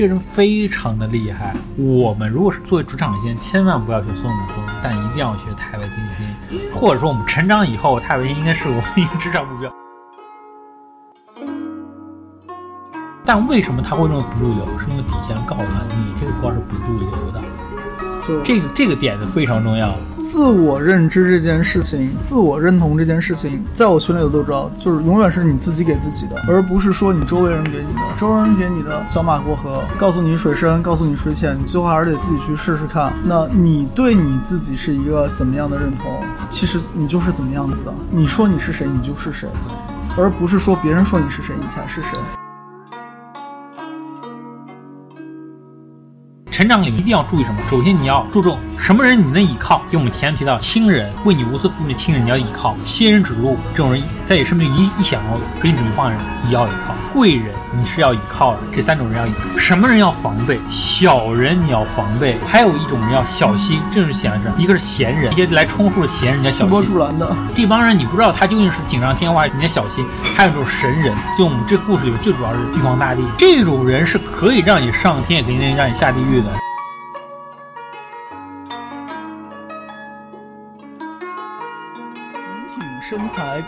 这个人非常的厉害。我们如果是作为主场线，千万不要学孙悟空，但一定要学太白金星，或者说我们成长以后，太白金星应该是我们一个职场目标。但为什么他会认为不入流？是因为底线告诉他，你这个官是不入流的。就这个这个点子非常重要。自我认知这件事情，自我认同这件事情，在我群里的都知道，就是永远是你自己给自己的，而不是说你周围人给你的。周围人给你的小马过河，告诉你水深，告诉你水浅，你最后还是得自己去试试看。那你对你自己是一个怎么样的认同？其实你就是怎么样子的。你说你是谁，你就是谁，而不是说别人说你是谁，你才是谁。成长里一定要注意什么？首先你要注重什么人你能依靠，就我们前面提到亲人，为你无私付出的亲人你要依靠；仙人指路这种人在你身边一一想要给你指明方向的人也要依靠；贵人你是要依靠的，这三种人要依靠。什么人要防备？小人你要防备，还有一种人要小心，这是显示一个是闲人，一些来充数的闲人你要小推波心。助澜的，这帮人你不知道他究竟是锦上添花，你要小心。还有一种神人，就我们这故事里面最主要是玉皇大帝，这种人是可以让你上天，也可以让你下地狱的。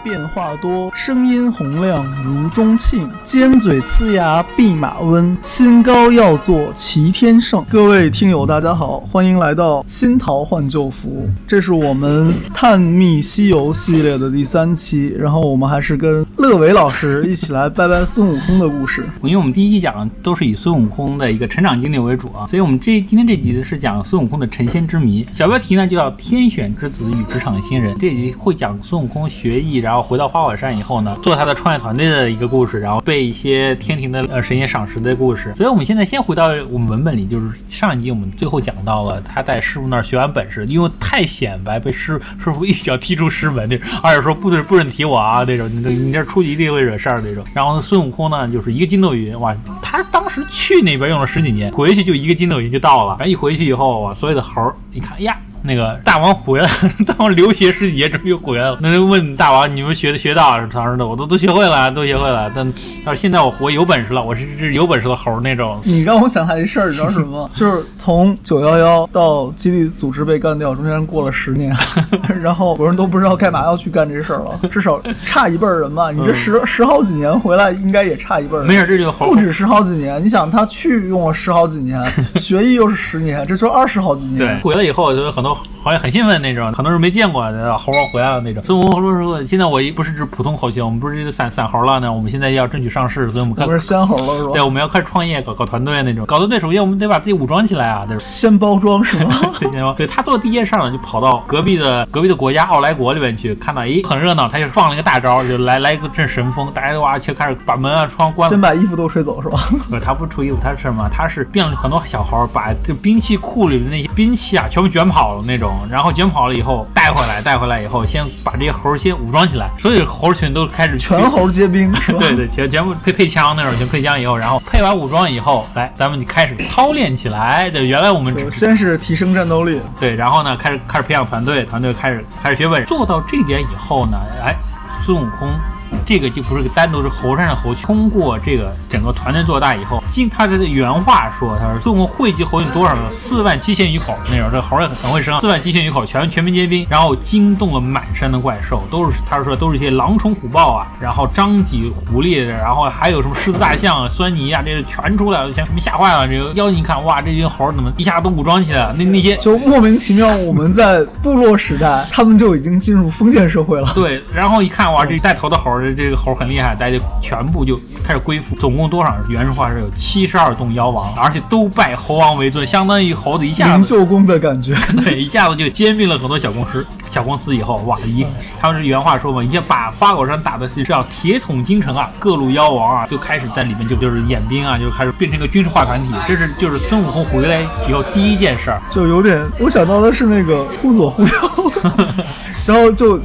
变化多，声音洪亮如钟磬，尖嘴呲牙弼马温，心高要做齐天圣。各位听友，大家好，欢迎来到新桃换旧符，这是我们探秘西游系列的第三期，然后我们还是跟乐伟老师一起来掰掰孙悟空的故事。因为我们第一期讲的都是以孙悟空的一个成长经历为主啊，所以我们这今天这集是讲孙悟空的成仙之谜。小标题呢就叫“天选之子与职场新人”，这集会讲孙悟空学艺，然后回到花果山以后呢，做他的创业团队的一个故事，然后被一些天庭的呃神仙赏识的故事。所以我们现在先回到我们文本里，就是上一集我们最后讲到了他在师傅那儿学完本事，因为太显摆，被师师傅一脚踢出师门那种，而且说不准不准提我啊那种，你这你这出去一定会惹事儿那种。然后孙悟空呢，就是一个筋斗云，哇，他当时去那边用了十几年，回去就一个筋斗云就到了。然后一回去以后，哇，所有的猴儿一看，哎呀。那个大王回来了，大王留学十几年终于回来了。那就问大王：“你们学的学到？”他说的：“我都都学会了，都学会了。但但是现在我活有本事了，我是只有本事的猴那种。你让我想起来一事儿，你知道什么吗？就是从九幺幺到基地组织被干掉，中间过了十年，然后我人都不知道干嘛要去干这事儿了，至少差一辈儿人吧。你这十、十好几年回来，应该也差一辈儿人。没事，这就是猴不止十好几年，你想他去用了十好几年，学艺又是十年，这就二十好几对年。，回来以后就有很多好像很兴奋那种，很多人没见过的猴王回来了那种。孙悟空说说，现在我不是只普通猴星，我们不是散散猴了呢，我们现在要争取上市，所以我们看我们是仙猴了是吧对，我们要开始创业，搞搞团队那种。搞团队首先我们得把自己武装起来啊，就是？先包装是吗？对他做的第一件事儿呢，就跑到隔壁的隔壁的国家奥莱国里面去，看到咦很热闹，他就放了一个大招，就来来一个阵神风，大家都哇去开始把门啊窗关先把衣服都吹走是吧？不是他不是出衣服，他是什么？他是变了很多小猴，把这兵器库里的那些兵器啊，全部卷跑了那种。然后卷跑了以后带回来，带回来以后，先把这些猴儿先武装起来，所有猴儿群都开始全猴皆兵是吧？对对，全全部配配枪那种，全配枪以后，然后配完武装以后，来咱们就开始操练起来。对，原来我们先是提升战斗力，对，然后呢，开始开始培养团队，团队开始开始学本事。做到这点以后呢，哎，孙悟空这个就不是个单独是猴山的猴，通过这个整个团队做大以后，经他的原话说，他说孙悟空汇集猴有多少呢？四万七千余口那种，这猴也很很会生，四万七千余口全全民皆兵，然后惊动了满山的怪兽，都是他说都是一些狼虫虎豹啊，然后张脊狐狸，然后还有什么狮子大象啊、酸泥啊，这是全出来了，全全吓坏了。这个妖精一看，哇，这群猴怎么一下都武装起来了？那那些就莫名其妙，我们在部落时代，他们就已经进入封建社会了。对，然后一看哇，这带头的猴儿，这这个猴很厉害，大家就全部就开始归附。总共多少？原话是有七十二洞妖王，而且都拜猴王为尊，相当于猴子一下子灵鹫宫的感觉，对一下子就兼并了很多小公司。小公司以后，哇，一他们是原话说嘛，一下把花果山打的是叫铁桶京城啊，各路妖王啊就开始在里面就就是演兵啊，就开始变成一个军事化团体。这是就是孙悟空回来以后第一件事儿。就有点，我想到的是那个忽左忽右，然后就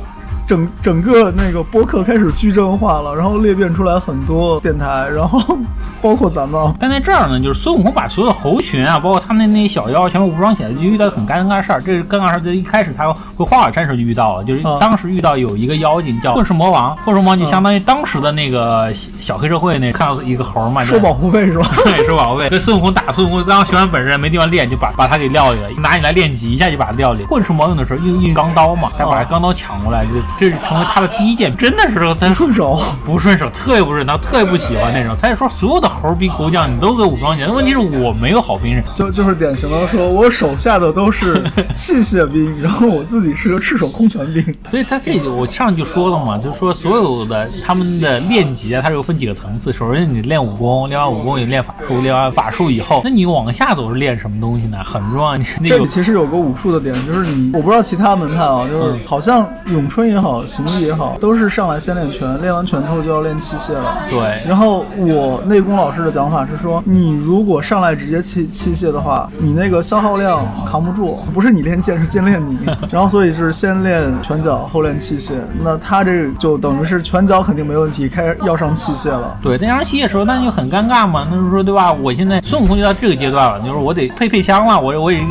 整整个那个播客开始矩阵化了，然后裂变出来很多电台，然后 包括咱们。但在这儿呢，就是孙悟空把所有的猴群啊，包括他们那些小妖全部武装起来，就遇到很尴尬的事儿。这是尴尬事儿，就一开始他回花果山时候就遇到了，就是啊当时遇到有一个妖精叫混世魔王，混世魔王就相当于当时的那个小小黑社会那看到一个猴嘛，就收保护费是吧？对，收保护费。跟孙悟空打，孙悟空刚学完本事没地方练，就把把他给撂里了，拿你来练级，一下就把他撂里。混世魔用的时候用用钢刀嘛，他把他钢刀抢过来，就这是成为他的第一件，真的是咱顺手。不顺手，特别不顺，他特别不喜欢那种。他就说所有的猴兵猴将你都给武装起来，问题是我没有好兵刃。就就是典型的说，我手下的都是器械兵，然后我自己是个赤手空拳兵。所以他这个我上去就说了嘛，就说所有的他们的练级啊，它是有分几个层次。首先你练武功，练完武功你练法术，练完法术以后，那你往下走是练什么东西呢？很重要。你那个这里其实有个武术的点，就是你我不知道其他门派啊，就是嗯好像咏春也好，形意也好，都是上来先练拳，练完拳之后就要练器械了。对，然后我内功老师的讲法是说，你如果上来直接器器械的话，你那个消耗量扛不住，不是你练剑，是剑练你。然后所以是先练拳脚，后练器械。那他这就等于是拳脚肯定没问题，开始要上器械了。对，但上器械的时候那就很尴尬嘛，那就是说对吧？我现在孙悟空就到这个阶段了，就是我得配配枪了，我我也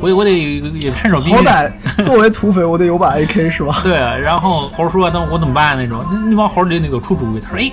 我得我得也趁手兵好歹作为土匪，我得有把 AK 是吧？对，然后猴说：“那我怎么办？那种那那帮猴里那个出主意，他说：‘哎，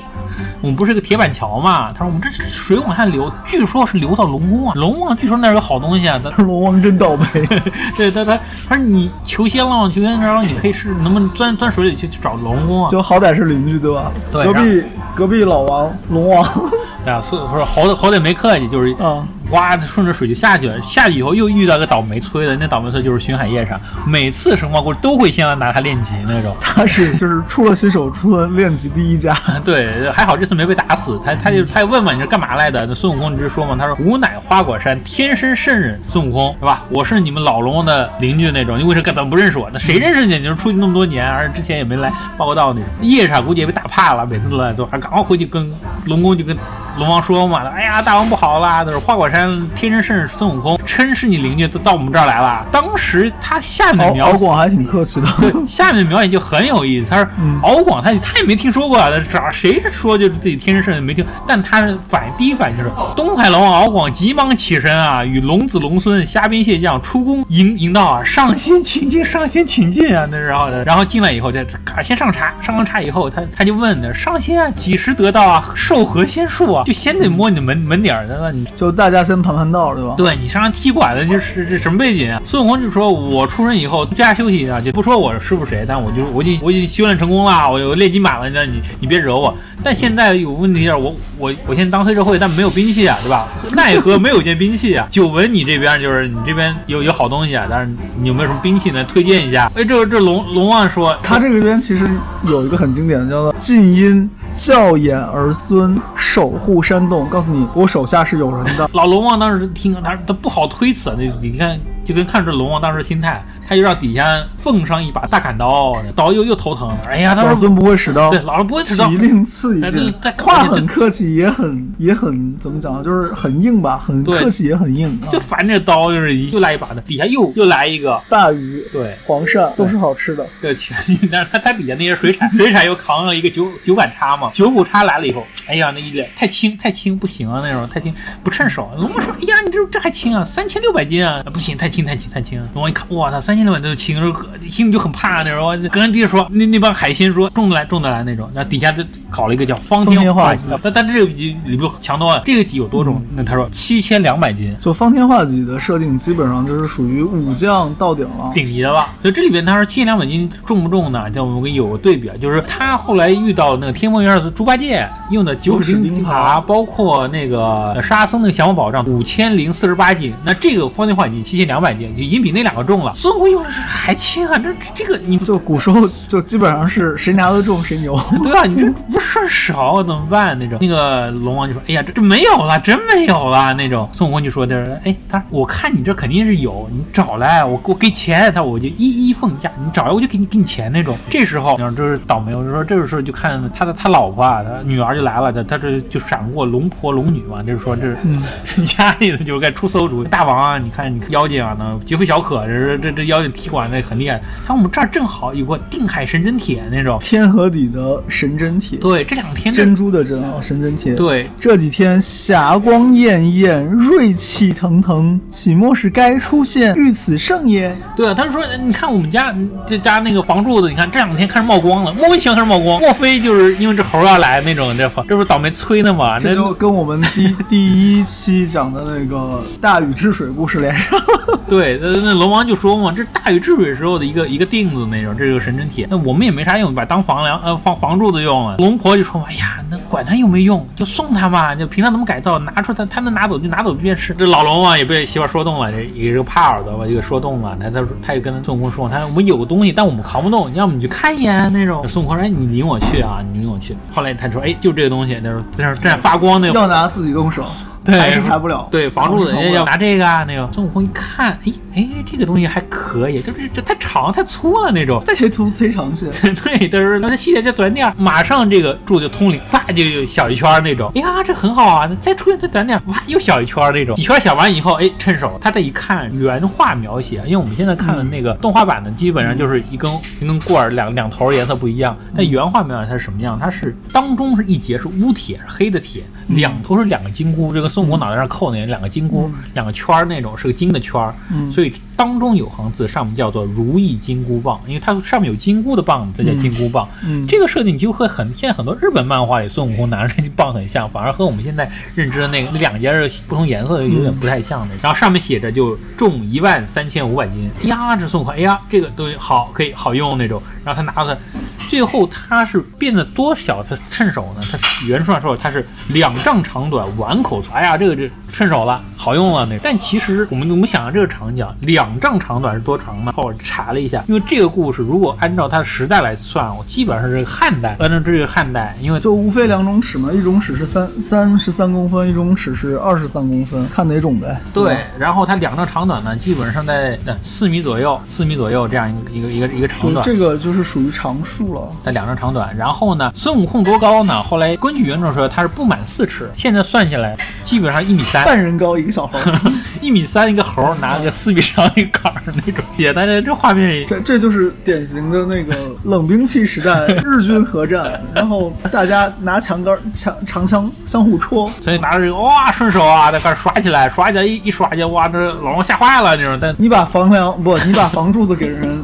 我们不是有个铁板桥嘛？’他说：‘我们这这水往下流，据说是流到龙宫啊。龙王据说那儿有好东西啊。’他说龙王真倒霉。对他他他说你求仙了，求仙，然后你可以试能不能钻钻水里去去找龙宫啊？就好歹是邻居对吧？对隔壁隔壁老王龙王 啊，所以说猴子猴子也没客气，就是啊，哇，顺着水就下去了。下去以后又遇到个倒霉催的，那倒霉催就是巡海夜叉，每次神话故事都会先来拿他练级那种。他是就是出了新手出了练级第一家。对，还好这次没被打死。他他就他就问嘛，你是干嘛来的？那孙悟空你就说嘛，他说吾乃花果山天生圣人孙悟空，是吧？我是你们老龙王的邻居那种，你为什么怎么不认识我？那谁认识你？你说出去那么多年，而且之前也没来报过道那种。夜叉估计也被打怕了，每次都来都还赶快回去跟龙宫就跟龙王说嘛，哎呀，大王不好啦，都是花果山天生圣人孙悟空，真是你邻居，都到我们这儿来了。当时他下面敖描敖广还挺客气的。下面描写就很有意思，他说嗯敖广他他也没听说过啊，找谁说就是自己天生圣人没听，但他反第一反应就是东海龙王敖广急忙起身啊，与龙子龙孙虾兵蟹将出宫迎迎到啊，上仙请进，上仙请进啊，那然后呢，然后进来以后这啊先上茶，上完茶以后他他就问的，上仙啊几时得到啊，授何仙术啊，就先得摸你的门门点儿对吧，你就大家先盘盘道，对吧？对你上来踢馆的，就是这什么背景啊？孙悟空就说：“我出生以后在家休息一下，就不说我师傅谁，但我就我已经我已经修炼成功了，我我练级满了，那你你别惹我。但现在有问题是，我我我现在当黑社会，但没有兵器啊，对吧？奈何没有一件兵器啊？久闻你这边就是你这边有有好东西啊，但是你有没有什么兵器呢？推荐一下。哎，这这龙龙王说，他这个边其实有一个很经典的，叫做“晋因教养儿孙，守护山洞”。告诉你，我手下是有人的。老龙王当时听，他他不好推辞，那你看就跟看这龙王当时心态，他就让底下奉上一把大砍刀，刀又又头疼。哎呀，他说老孙不会使刀对，，老师不会启持刀。令赐一哎剑这这。话很客气，也很也很怎么讲啊，就是很硬吧，很对客气也很硬啊就。烦这刀，就是一又来一把的，底下又又来一个，大鱼、对，黄鳝都是好吃的。对全鱼，但是他他底下那些水产，水产又扛了一个九九杆叉嘛，九股叉来了以后，哎呀，那一脸太轻太轻不行啊，那种太轻不趁手。龙王说，哎呀，你这这还轻啊，三千六百斤啊，不行，太轻太轻太轻。龙王一看，哇操，三千六百都轻，心里就很怕那种。跟人地说，那那帮海鲜说重得来重得来那种，那底下就搞了一个叫方天画戟但但这个级里边强多了，这个戟有多重？那他说七千两百斤。就方天画戟的设定，基本上就是属于武将到顶了。顶级的吧。所以这里边他说七千两百斤重不重呢？叫我们有个对比啊，就是他后来遇到那个天风元二猪八戒用的九齿钉耙，包括那个沙僧那个降魔宝杖五千零四十八斤，那这个方天画戟七千两百斤，就已经比那两个重了。孙悟空用的是还轻啊，这这个你就古时候就基本上是谁拿得重谁牛。对啊？你这不顺手，怎么办？那种那个龙王就说：“哎呀，这这没有了，真没有了。”那种孙悟空就说：“他说，哎，他说我看你这肯定是有，你找来，我给我给钱，他我就一一奉驾，你找来我就给你给你钱那种。”这时候，然后就是倒霉，我就说这个时候就看他的他老婆啊，他女儿就来了，他他这就闪过龙婆龙女嘛，就是说这是 家里的就该出馊主意，大王啊，你看你看妖精啊，那绝非小可，这这这妖精踢馆那很厉害。他说我们这儿正好有个定海神针铁那种，天河底的神针铁，对，这两天珍珠的针啊，神针铁。对，这几天霞光艳艳，锐气腾腾，岂莫是该出现遇此盛也？对啊，他就说，你看我们家这家那个房柱子，你看这两天开始冒光了，莫名其妙开始冒光，莫非就是因为这猴要来那种？这这不是倒霉催的吗？这就跟我们第第一期讲的那个大禹治水故事连上了。对，那那龙王就说嘛，这是大禹治水时候的一个一个钉子那种，这个神针铁，那我们也没啥用，把当房梁呃房房柱子用了。龙婆就说嘛，哎呀，那管他用没用，就送他嘛，就凭他怎么改造，拿出他他能拿走就拿走便是。这老龙王也被媳妇说动了，这也是个怕耳朵吧，就给说动了。他他说他就跟孙悟空说，他说我们有个东西，但我们扛不动，你要么你去看一眼那种。孙悟空说，哎，你领我去啊，你领我去。后来他说，哎，就这个东西，那时候在那在那发光那要拿自己动手。对，还是抬不了。对，房柱子人家要拿这个啊，那个孙悟空一看，哎哎，这个东西还可以，就是这太长太粗了那种，再切粗切长些。对，但是那它细点再短点，马上这个柱就通灵，啪就小一圈那种。哎呀，这很好啊，再出现再短点，哇，又小一圈那种。几圈小完以后，哎，趁手他再一看原画描写，因为我们现在看的那个动画版的，基本上就是一根一根棍儿，两两头颜色不一样。但原画描写它是什么样？它是当中是一节是乌铁，是黑的铁，两头是两个金箍，这个孙悟空脑袋上扣。那两个金箍，两个圈儿那种是个金的圈儿，所以当中有行字，上面叫做如意金箍棒，因为它上面有金箍的棒，这叫金箍棒。这个设定就会很现在很多日本漫画里孙悟空拿着这棒很像，反而和我们现在认知的那个两节是不同颜色，有点不太像的。然后上面写着就重一万三千五百斤，哎呀，这孙悟空，哎呀，这个东西好可以好用那种。然后他拿到它。最后他是变得多小？他趁手呢？他原书上说他是两丈长短，碗口粗。哎呀，这个这趁手了，好用了那。但其实我们我们想想这个场景，两丈长短是多长呢？后我查了一下，因为这个故事如果按照它的时代来算，我基本上是汉代。按照这个汉代，因为就无非两种尺嘛，一种尺是三三十三公分，一种尺是二十三公分，看哪种呗。对，然后它两丈长短呢，基本上在四米左右，四米左右这样一个一个一个一个长短。这个就是属于长数了。在两丈长短，然后呢，孙悟空多高呢？后来根据原著说他是不满四尺，现在算下来基本上一米三，半人高一个小猴，一米三一个猴拿个四米长一杆儿那种。也大家这画面，这这就是典型的那个冷兵器时代 日军核战，然后大家拿长杆、枪长枪相互戳，所以拿着这个哇顺手啊，在开始刷起来，刷起来一一刷去，哇，这老王吓坏了那种。但你把房梁不，你把房柱子给人。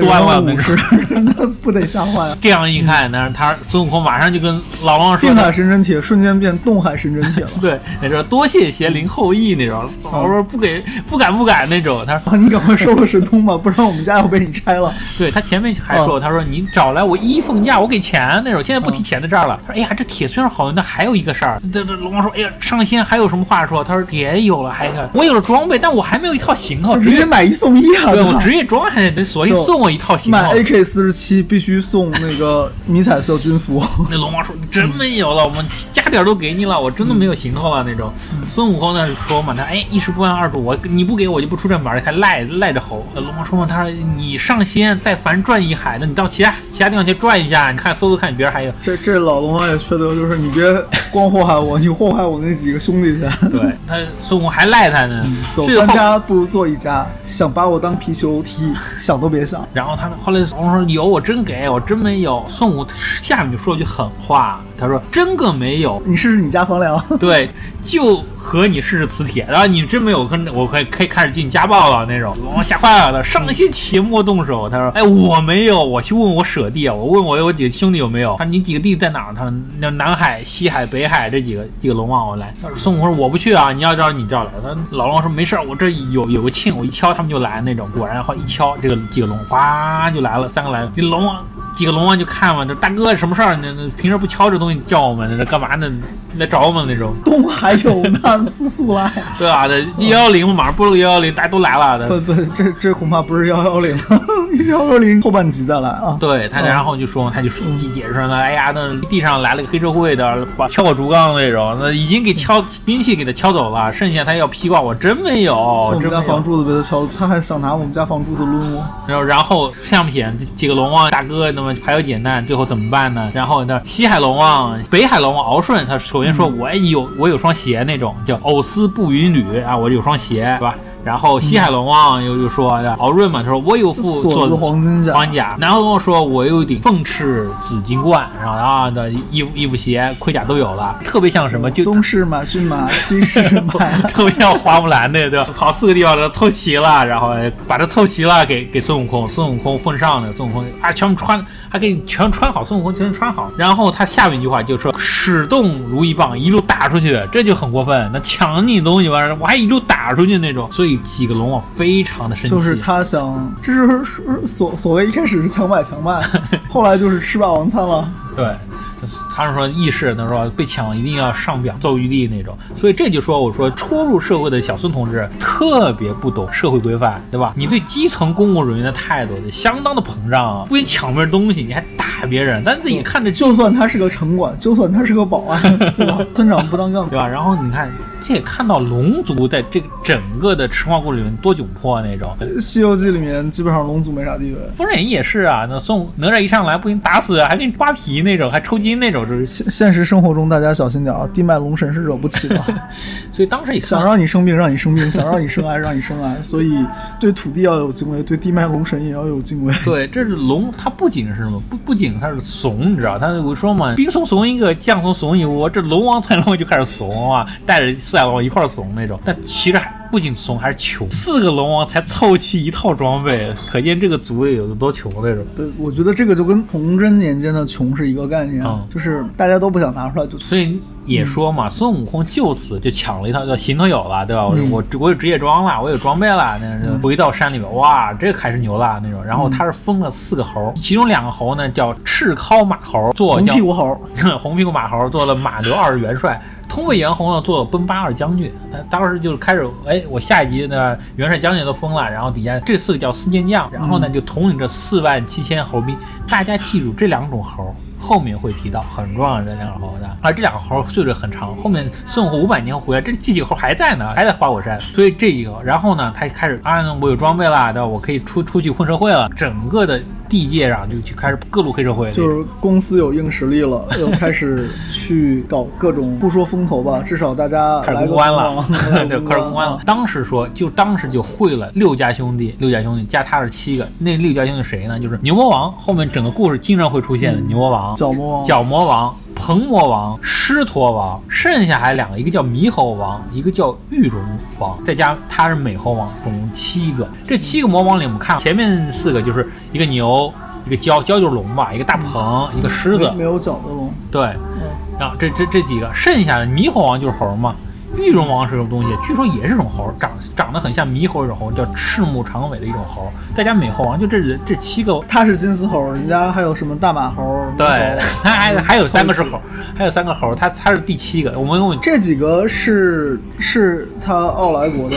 端了那是，那 不得吓坏了。这样一看，那他孙悟空马上就跟老王说：“定海神针铁瞬间变东海神针铁了。”对，那说多谢邪灵后裔那种。我说不给，不敢不敢那种。他说：“你赶快收了神通吧，不然我们家要被你拆了。”对他前面还说：“他说你找来我一奉驾，我给钱那种。现在不提钱的事儿了。他说：“哎呀，这铁虽然好用，但还有一个事儿。”这这龙王说：“哎呀，上仙还有什么话说？”他说：“别有了，还我有了装备，但我还没有一套型号，直接买一送一啊！对我职业装还得索性送我一套型号。” AK 四十七必须送那个 迷彩色军服。那龙王说：“真没有了，我们加点都给你了，我真的没有行头了那种。”孙悟空呢说嘛：“他哎，一时不安二主，我你不给我就不出这门，还赖赖着猴。”龙王说嘛：“他说你上仙再凡转一海，那你到其他其他地方去转一下，你看搜搜看你，别人还有。”这这老龙王也缺德，就是你别光祸害我，你祸害我那几个兄弟去。对他孙悟空还赖他呢，走三家不如做一家，想把我当皮球踢，想都别想。然后他后来。我说有，我真给我真没有。孙悟下面就说了句狠话，他说真个没有。你试试你家房梁。对，就和你试试磁铁。然后你真没有，跟我可以可以开始进行家暴了那种。我吓坏了，上仙切莫动手。他说，哎，我没有，我去问我舍弟啊，我问我我几个兄弟有没有。他说你几个弟弟在哪儿？他说那南海、西海、北海这几个几个龙王我来。孙悟空说我不去啊，你要招你招来。他老龙说没事，我这有有个磬，我一敲他们就来那种。果然后一敲，这个几个龙哗就来了。三个来了，这龙王几个龙王就看嘛，这大哥什么事儿？那那平时不敲这东西叫我们，这干嘛呢？来找我们那种。东海有难，速速来。对啊，这幺幺零马上拨了个幺幺零，大家都来了。不不，这这恐怕不是幺幺零，幺幺零后半集再来啊。对他，然后就说，他就说解释呢，哎呀，那地上来了个黑社会的，把敲我竹杠那种，那已经给敲兵器给他敲走了，剩下他要披挂，我真没有，我们家房柱子被他敲，他还想拿我们家房柱子抡我。然后，然后相片这几个龙王大哥，那么排忧解难，最后怎么办呢？然后那西海龙王、北海龙王敖顺，他首先说我有我有双鞋那种叫藕丝布云履啊，我有双鞋，对吧？然后西海龙王又又说敖润嘛，他说我有副锁子黄金甲黄甲。南海龙王说我有一顶凤翅紫金冠，然后啊的衣服衣服鞋盔甲都有了，特别像什么就东市马骏马，西市马。特别像花木兰的，对吧？跑四个地方都凑齐了，然后把这凑齐了给给孙悟空，孙悟空奉上的，孙悟空啊全部穿，还给你全穿好，孙悟空全穿好。然后他下面一句话就说使动如意棒一路打出去，这就很过分。那抢你东西玩意儿，我还一路打出去那种，所以几个龙王非常的生气。就是他想，这是所所谓一开始是强买强卖，后来就是吃霸王餐了。对。他们说意识，他说被抢一定要上表奏玉帝那种，所以这就说我说初入社会的小孙同志特别不懂社会规范，对吧？你对基层公务人员的态度相当的膨胀啊，不仅抢别人东西，你还打别人，但自己看着就算他是个城管，就算他是个保安，对吧？村长不当干部，对吧？然后你看，这也看到龙族在这个整个的神话故事里面多窘迫那种，《西游记》里面基本上龙族没啥地位，《封神演义》也是啊，那孙哪吒一上来不仅打死，还给你扒皮那种，还抽筋那种，就是现现实生活中大家小心点啊，地脉龙神是惹不起的。所以当时也想让你生病让你生病，想让你生癌让你生癌，所以对土地要有敬畏，对地脉龙神也要有敬畏。对，这是龙，它不仅是什么，不不仅它是怂，你知道，他我说嘛，兵怂怂一个，将怂怂一窝，这龙王团龙就开始怂啊，带着来往一块怂那种。但其实还不仅怂，还是穷，四个龙王才凑齐一套装备，可见这个族里有多穷那种。对，我觉得这个就跟崇祯年间的穷是一个概念，就是大家都不想拿出来就。所以也说嘛，孙悟空就此就抢了一套叫行头有了，对吧？我我我有职业装了，我有装备了，那回到山里边，哇，这还是牛了那种。然后他是封了四个猴，其中两个猴呢叫赤尻马猴，做红屁股猴，红屁股马猴做了马刘二元帅。通背猿猴呢做了奔八二将军，他当时就开始，哎，我下一集呢元帅将军都封了，然后底下这四个叫四健将，然后呢就统领这四万七千猴兵。大家记住这两种猴，后面会提到很重要的这两种猴的，而这两个猴岁数很长，后面孙悟空五百年回来，这这几个猴还在呢，还在花果山。所以这一个，然后呢，他开始啊，我有装备了，对吧？我可以出出去混社会了，整个的。地界上就去开始各路黑社会，就是公司有硬实力了，又开始去搞各种，不说风投吧，至少大家开始公关了，对，开始公关了。当时说，就当时就会了六家兄弟，六家兄弟加他是七个，那六家兄弟谁呢？就是牛魔王，后面整个故事经常会出现的牛魔王、角魔王、角魔王。鹏魔王、狮驼王，剩下还两个，一个叫猕猴王，一个叫玉龙王，再加他是美猴王，总共七个。这七个魔王里，我们看前面四个就是一个牛，一个蛟，蛟就是龙吧，一个大鹏，一个狮子，没有角的龙。对，然后这这这几个，剩下的猕猴王就是猴嘛。玉龙王是什么东西？据说也是种猴，长长得很像猕猴一种猴，叫赤目长尾的一种猴。再加美猴王，就这这七个，它是金丝猴，人家还有什么大马猴？对，它还还有三个是猴，还有三个猴，它它是第七个。我们问这几个是是他奥莱国的，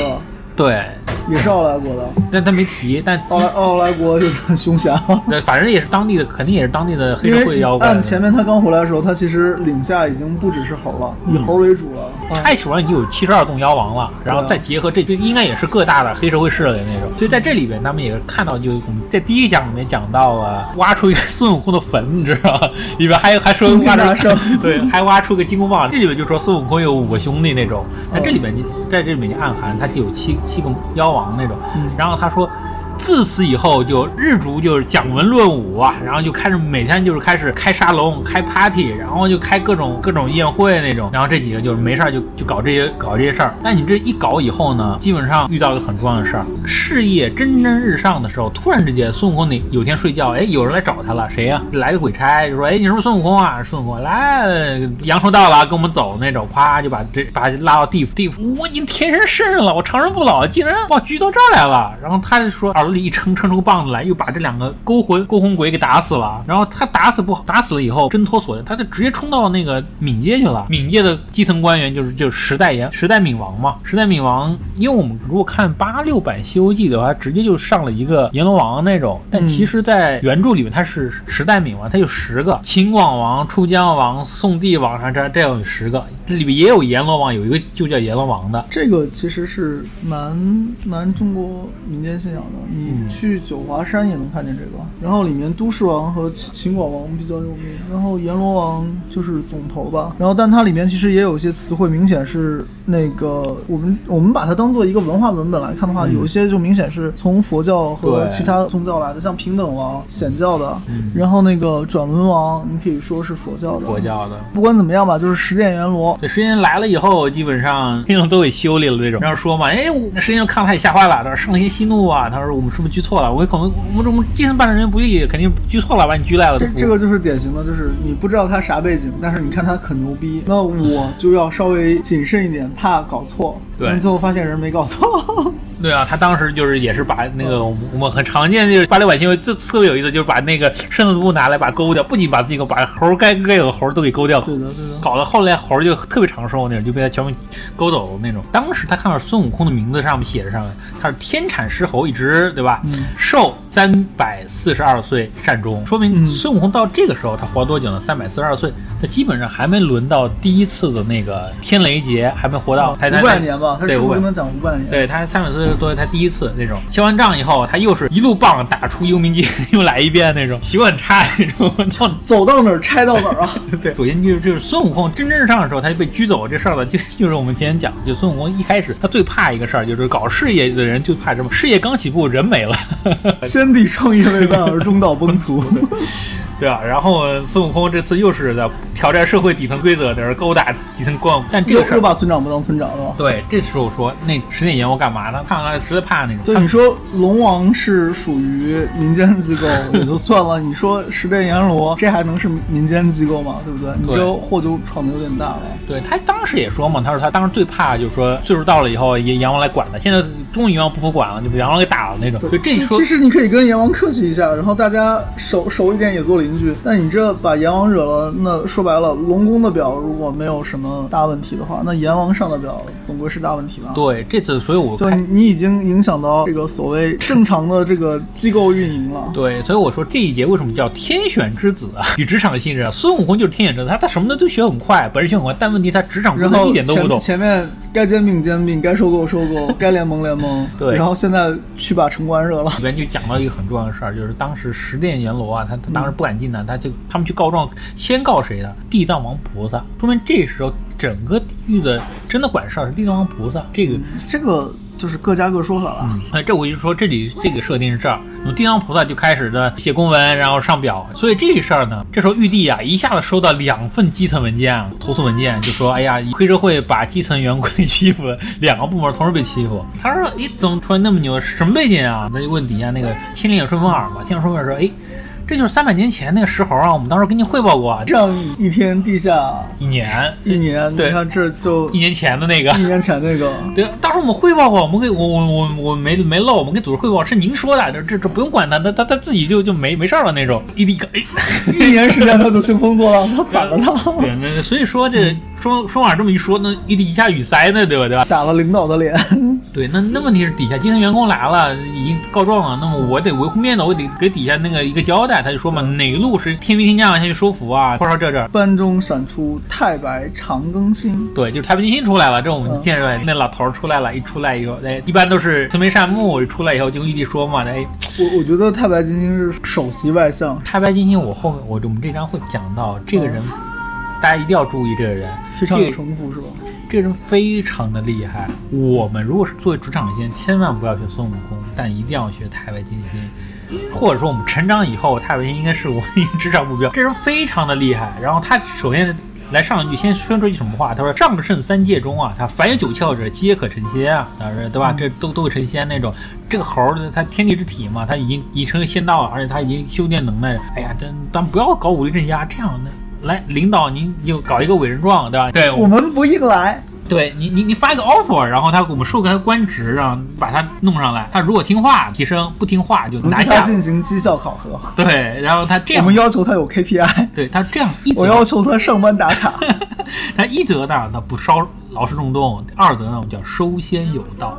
对。也是奥莱国的，但他没提。但奥莱奥莱国有很凶险，对，反正也是当地的，肯定也是当地的黑社会妖怪。按前面他刚回来的时候，他其实领下已经不只是猴了，以猴为主了。他手上已经有七十二洞妖王了，然后再结合这，应该也是各大的黑社会势力那种。所以在这里边，他们也看到，就我们在第一讲里面讲到了，挖出一个孙悟空的坟，你知道吗？里边还 还说挖出 对，还挖出个金箍棒。这里边就说孙悟空有五个兄弟那种。那这里边你在这里面就暗含，他就有七七个妖王那种。然后他说。自此以后，就日逐就是讲文论武啊，然后就开始每天就是开始开沙龙、开 party，然后就开各种各种宴会那种。然后这几个就是没事儿就就搞这些搞这些事儿。那你这一搞以后呢，基本上遇到一个很重要的事儿，事业蒸蒸日上的时候，突然之间孙悟空那有天睡觉，哎，有人来找他了，谁呀？来个鬼差，就说，哎，你是不是孙悟空啊？孙悟空来，阳寿到了，跟我们走那种，咵就把这把拉到地府。地府，我已经天生圣人了，我长生不老，竟然把我拘到这儿来了。然后他就说二。一撑，撑出个棒子来，又把这两个勾魂勾魂鬼给打死了。然后他打死不好，打死了以后挣脱锁链，他就直接冲到那个冥界去了。冥界的基层官员就是就是时代阎时代冥王嘛。时代冥王，因为我们如果看八六版《西游记》的话，直接就上了一个阎罗王那种。但其实，在原著里面，他是时代冥王，他有十个：秦广王、出江王、宋帝王啥这这有十个。这里面也有阎罗王，有一个就叫阎罗王的。这个其实是蛮蛮中国民间信仰的，你去九华山也能看见这个。然后里面都市王和秦秦广王比较有名，然后阎罗王就是总头吧。然后但它里面其实也有一些词汇，明显是那个我们我们把它当做一个文化文本来看的话，有一些就明显是从佛教和其他宗教来的，像平等王显教的，嗯然后那个转轮王你可以说是佛教的。佛教的。不管怎么样吧，就是十殿阎罗，这时间来了以后，基本上 听众都给修理了那种。然后说嘛，哎，我时间看他也吓坏了，他说圣心息怒啊，他说我们是不是拘错了？我可能我们我们基层办事人员不利，肯定拘错了，把你拘来了。这这个就是典型的，就是你不知道他啥背景，但是你看他很牛逼，那我就要稍微谨慎一点，怕搞错。对但最后发现人没搞错。对啊，他当时就是也是把那个我们很常见就是八六版新闻，最特别有意思，就是把那个身子布拿来把勾掉，不仅把自己给把猴该该有的猴都给勾掉了。对的，对的。搞得后来猴就特别长寿那种，就被他全部勾走了那种。当时他看到孙悟空的名字上面写着上面，他是天产石猴一只，对吧？寿三百四十二岁善终，说明孙悟空到这个时候他活多久呢？三百四十二岁，他基本上还没轮到第一次的那个天雷劫，还没活到五百年吧，他对五百是不是跟他讲五百年？对他三百四十多，他第一次那种消完账以后，他又是一路棒打出幽冥界，又来一遍那种，习惯很差那种。就走到哪儿拆到哪儿啊！对，首先就是就是孙悟空真正上的时候，他就被拘走这事儿了，就 就是我们今天讲，就孙悟空一开始他最怕一个事儿，就是搞事业的人就怕什么？事业刚起步，人没了，先帝创业未半而中道崩殂。对啊？然后孙悟空这次又是在挑战社会底层规则，在这儿勾搭底层官，但这又个事儿。把村长不当村长了吧？对，这时候说那十殿阎王干嘛呢？看来实在怕那种。对你说龙王是属于民间机构也就算了，你说十殿阎罗这还能是民间机构吗？对不对？你对这祸就闯的有点大了。对他当时也说嘛，他说他当时最怕就是说岁数到了以后，阎阎王来管他。现在终于阎王不服管了，就把阎王给打了那种。就这一说其实你可以跟阎王客气一下，然后大家熟熟一点也做邻居。但你这把阎王惹了，那说白了，龙宫的表如果没有什么大问题的话，那阎王上的表总归是大问题吧？对这次，所以我就你已经影响到这个所谓正常的这个机构运营了。对，所以我说这一节为什么叫天选之子啊？与职场新人啊，孙悟空就是天选之子，他他什么的都学很快，本事学很快，但问题他职场然后工作一点都不懂前。前面该兼并兼并，该收购收购，该联盟联盟。对然后现在去把城关热了。里边就讲到一个很重要的事儿，就是当时十殿阎罗啊，他他当时不敢进呢，他就他们去告状，先告谁呢？地藏王菩萨，说明这时候整个地狱的真的管事儿是地藏王菩萨。这个，这个就是各家各说法了。哎，这我就说这里这个设定是这儿，那么地藏菩萨就开始的写公文，然后上表，所以这事儿呢，这时候玉帝啊一下子收到两份基层文件啊，投诉文件，就说，哎呀，黑社会把基层员工给欺负，两个部门同时被欺负。他说，你怎么突然那么牛？什么背景啊？那就问底下那个千里眼顺风耳嘛，千里眼顺风耳说，哎。这就是三百年前那个石猴啊，我们当时跟您汇报过啊，这样一天地下一年一年，对你看这就一年前的那个一，年前那个。对，当时我们汇报过，我们给我我我我没没漏，我们给组织汇报是您说的，这这这不用管他，他他他自己就就没没事儿了那种。一第一个，哎，一年时间他就兴风作浪，他反了他，对，那所以说这说说话这么一说，那一地一下雨塞呢，对吧？对吧？打了领导的脸。对，那那问题是底下基层员工来了，已经告状了，那么我得维护面子，我得给底下那个一个交代。他就说嘛，哪个路是天兵天将下去收服啊，或者说这这。班中闪出太白长庚星，对，就是太白金星出来了，这我们嗯见出来，那老头儿出来了，一出来以后，哎，一般都是慈眉善目，出来以后就跟玉帝说嘛，哎，我我觉得太白金星是首席外相，太白金星，我后面我我们这章会讲到这个人，大家一定要注意这个人，非常有这个城府是吧？这个人非常的厉害。我们如果是作为职场仙，千万不要学孙悟空，但一定要学太白金星。或者说我们成长以后，太白金星应该是我们一个职场目标。这人非常的厉害。然后他首先来上一句，先宣说一句什么话？他说：“上圣三界中啊，他凡有九窍者，皆可成仙啊，他说对吧？这都都会成仙那种。这个猴儿他天地之体嘛，他已经已成仙道了，而且他已经修炼能耐。哎呀，真咱不要搞武力镇压，这样的来领导您就搞一个伟人状，对吧？对，我们不硬来，对你，你你发一个 offer，然后他我们授给他官职，然后把他弄上来。他如果听话提升，不听话就拿下。进行绩效考核，对，然后他这样我们，要求他有 KPI，对他这样一我要求他上班打卡。他一则呢，他不烧劳师动众；二则呢，我们叫收先有道。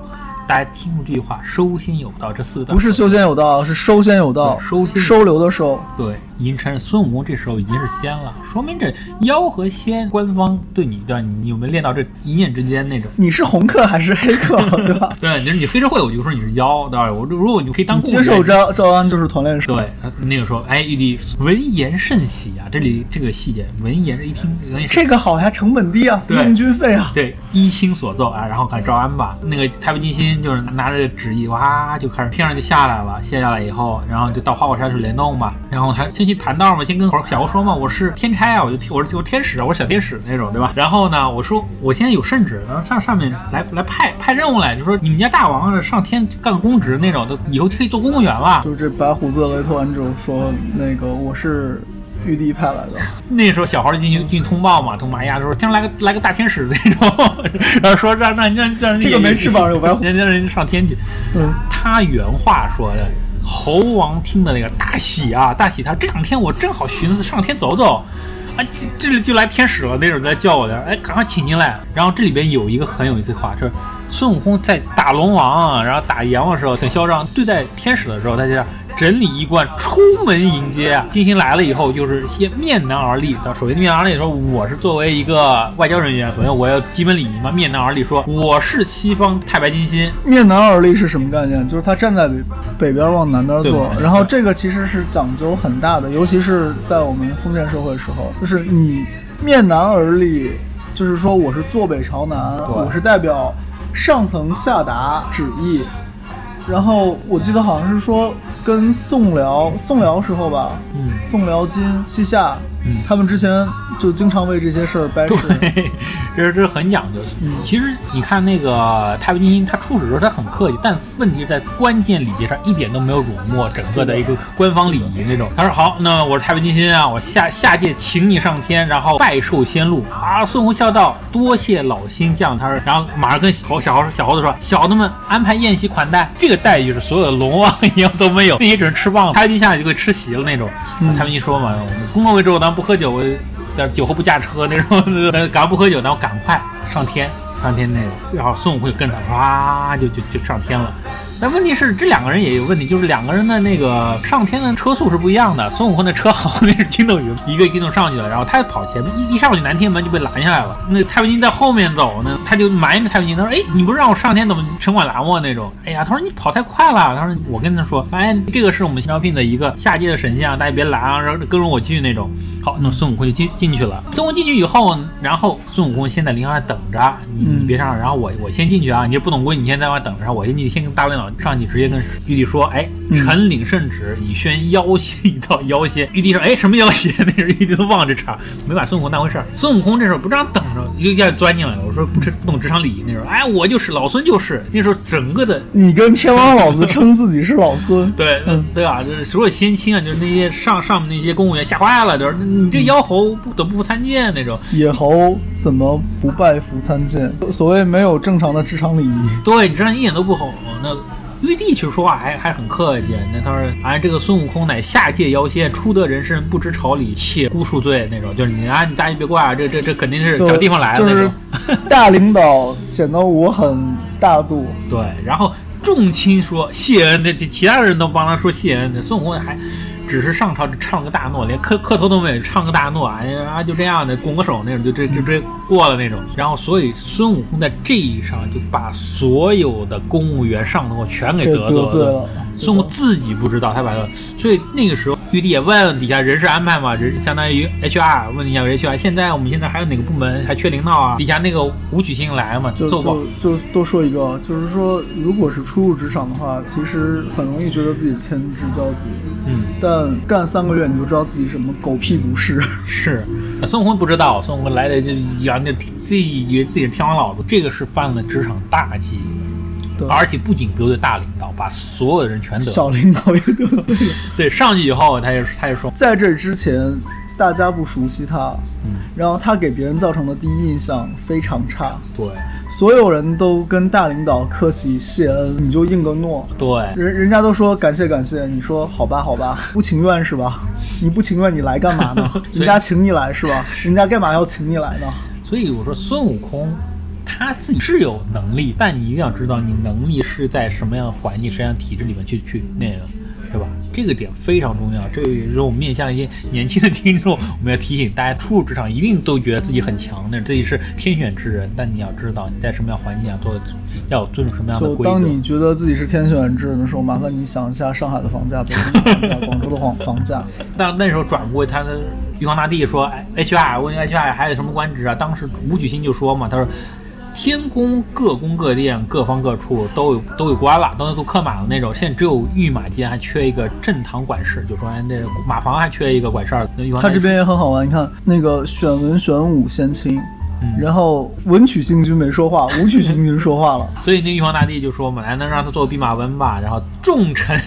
大家听过这句话“收先有道”这四个字，不是修仙有道，是收仙有道，收仙收留的收。对，已经承认孙悟空这时候已经是仙了，说明这妖和仙官方对你的，你有没有练到这一念之间那种？你是红客还是黑客，对吧？对，就是你黑社会，我就说你是妖，对吧？我如果你可以当接受招招安就是团练手。对，那个时候，哎，玉帝闻言甚喜啊！这里这个细节，闻言一听，这个好呀，成本低啊，不对用军费啊。对一清所奏啊，然后看招安吧，那个太白金星就是拿着旨意，哇，就开始天上就下来了，卸下来以后，然后就到花果山去联动嘛，然后还先去盘道嘛，先跟小猴说嘛，我是天差啊，我就我是我天使啊，我是小天使那种，对吧？然后呢，我说我现在有圣旨，然后上上面来来派派任务来，就说你们家大王啊上天干个公职那种，的以后可以做公务员了。就是这白胡子雷特完之后说，那个我是玉帝派来的，那时候小孩就进去进行通报嘛，通报哎呀说天上来个来个大天使那种，然后说让让让让人这个没翅膀有白虎让让人上天去。嗯，他原话说的，猴王听的那个大喜啊，大喜！他这两天我正好寻思上天走走，啊，这这里就来天使了那种在叫我的，哎，赶快请进来。然后这里边有一个很有意思的话，就是孙悟空在打龙王，然后打阎王的时候很嚣张，对待天使的时候，他就这样整理衣冠出门迎接啊。金星来了以后，就是先面南而立。他首先面南而立说，我是作为一个外交人员，首先我要基本礼仪嘛，面南而立说我是西方太白金星。面南而立是什么概念？就是他站在北北边往南边对坐，然后这个其实是讲究很大的，尤其是在我们封建社会的时候，就是你面南而立，就是说我是坐北朝南，我是代表上层下达旨意。然后我记得好像是说跟宋辽宋辽时候吧，嗯。宋辽金西夏，嗯他们之前就经常为这些事儿掰扯。对，这是这是很讲究。嗯其实你看那个太白金星，他初始的时候他很客气，但问题在关键礼节上一点都没有辱没整个的一个官方礼仪那种。他说好，那我是太白金星啊，我下下界请你上天，然后拜寿仙路啊。孙悟空笑道：多谢老星降。他说，然后马上跟猴小猴小猴子说，小的们安排宴席款待。这个待遇是所有的龙王一样都没有，自己只能吃棒子，太白金下去就会吃席了那种。太白金说嘛，我们宫斗位之后不喝酒，我酒后不驾车那种，呃，赶不喝酒，然后赶快上天，上天那个，然后孙悟空就跟着，唰就就就上天了。但问题是，这两个人也有问题，就是两个人的那个上天的车速是不一样的。孙悟空的车 好，那是筋斗云，一个筋斗上去了，然后他跑前面，一一上去南天门就被拦下来了。那太白金在后面走呢，他就埋着太白金，他说：“哎，你不是让我上天，怎么城管拦我那种？”哎呀，他说你跑太快了。他说我跟他说，哎，这个是我们招聘的一个下界的神仙啊，大家别拦啊，然后跟着我去那种。好，那孙悟空就进进去了。孙悟空进去以后，然后孙悟空先在灵堂上等着，你你别上，然后我我先进去啊，你这不懂规矩，你先在外等着，我先进去，先跟大领导上去，直接跟玉帝说，哎，臣领圣旨，以宣妖邪一道妖仙。玉帝说，哎，什么妖邪？那时候玉帝都忘了这茬，没把孙悟空当回事儿。孙悟空这时候不这样等着，一下钻进来了。我说不知不懂职场礼仪那时候，哎，我就是老孙就是。那时候整个的你跟天王老子称自己是老孙，对，嗯，对吧？就是所有先亲啊，就是那些上上面那些公务员吓坏了，就是你这妖猴不得不服参见那种。野猴怎么不拜服参见？所谓没有正常的职场礼仪。对你这样一点都不好。那玉帝其实说话还还很客气，那他说：“哎，这个孙悟空乃下界妖仙，初得人身，不知朝礼，且孤恕罪。”那种就是你啊，你大家别怪啊，这这这肯定是就小地方来的就是那种。大领导显得我很大度，对，然后众卿说谢恩那，这其他人都帮他说谢恩的，孙悟空还只是上朝唱个大诺，连磕磕头都没有，唱个大诺，哎呀就这样的拱个手那种，就这就这过了那种。然后所以孙悟空在这一上就把所有的公务员上头全给得罪了。孙悟空自己不知道，他把他，所以那个时候玉帝也问底下人事安排嘛，人相当于 HR 问一下 HR，现在我们现在还有哪个部门还缺领导啊？底下那个武曲星来嘛，就就就多说一个，就是说，如果是初入职场的话，其实很容易觉得自己天之骄子，嗯。但干三个月你就知道自己什么狗屁不是。是，孙悟空不知道，孙悟空来的就原着自己以为自己是天王老子，这个是犯了职场大忌，对而且不仅得罪大领导，把所有的人全得罪。小领导也得罪了。对，上去以后，他就他就说，在这之前，大家不熟悉他，嗯，然后他给别人造成的第一印象非常差，对所有人都跟大领导客气谢恩，你就应个诺。对，人人家都说感谢感谢，你说好吧好吧，不情愿是吧？你不情愿你来干嘛呢？人家请你来是吧？人家干嘛要请你来呢？所以我说孙悟空。他自己是有能力，但你一定要知道，你能力是在什么样的环境、什么样的体制里面去去那个，对吧？这个点非常重要。这也是我们面向一些年轻的听众，我们要提醒大家，初入职场一定都觉得自己很强的，自己是天选之人。但你要知道，你在什么样环境下做，要遵守什么样的规则。当你觉得自己是天选之人的时候，麻烦你想一下上海的房价、北京的房价、广州的房房价。但那时候转过他的玉皇大帝说哎，HR 问 HR 还有什么官职啊？当时吴举新就说嘛，他说。天宫各宫各殿各方各处都有都有官了，都能做客马的那种。现在只有御马监还缺一个正堂管事，就说哎那马房还缺一个管事儿。他这边也很好玩，你看那个选文选武先清，嗯然后文曲星君没说话，武曲星君说话了。所以那玉皇大帝就说本，来，能让他做弼马温吧。然后众臣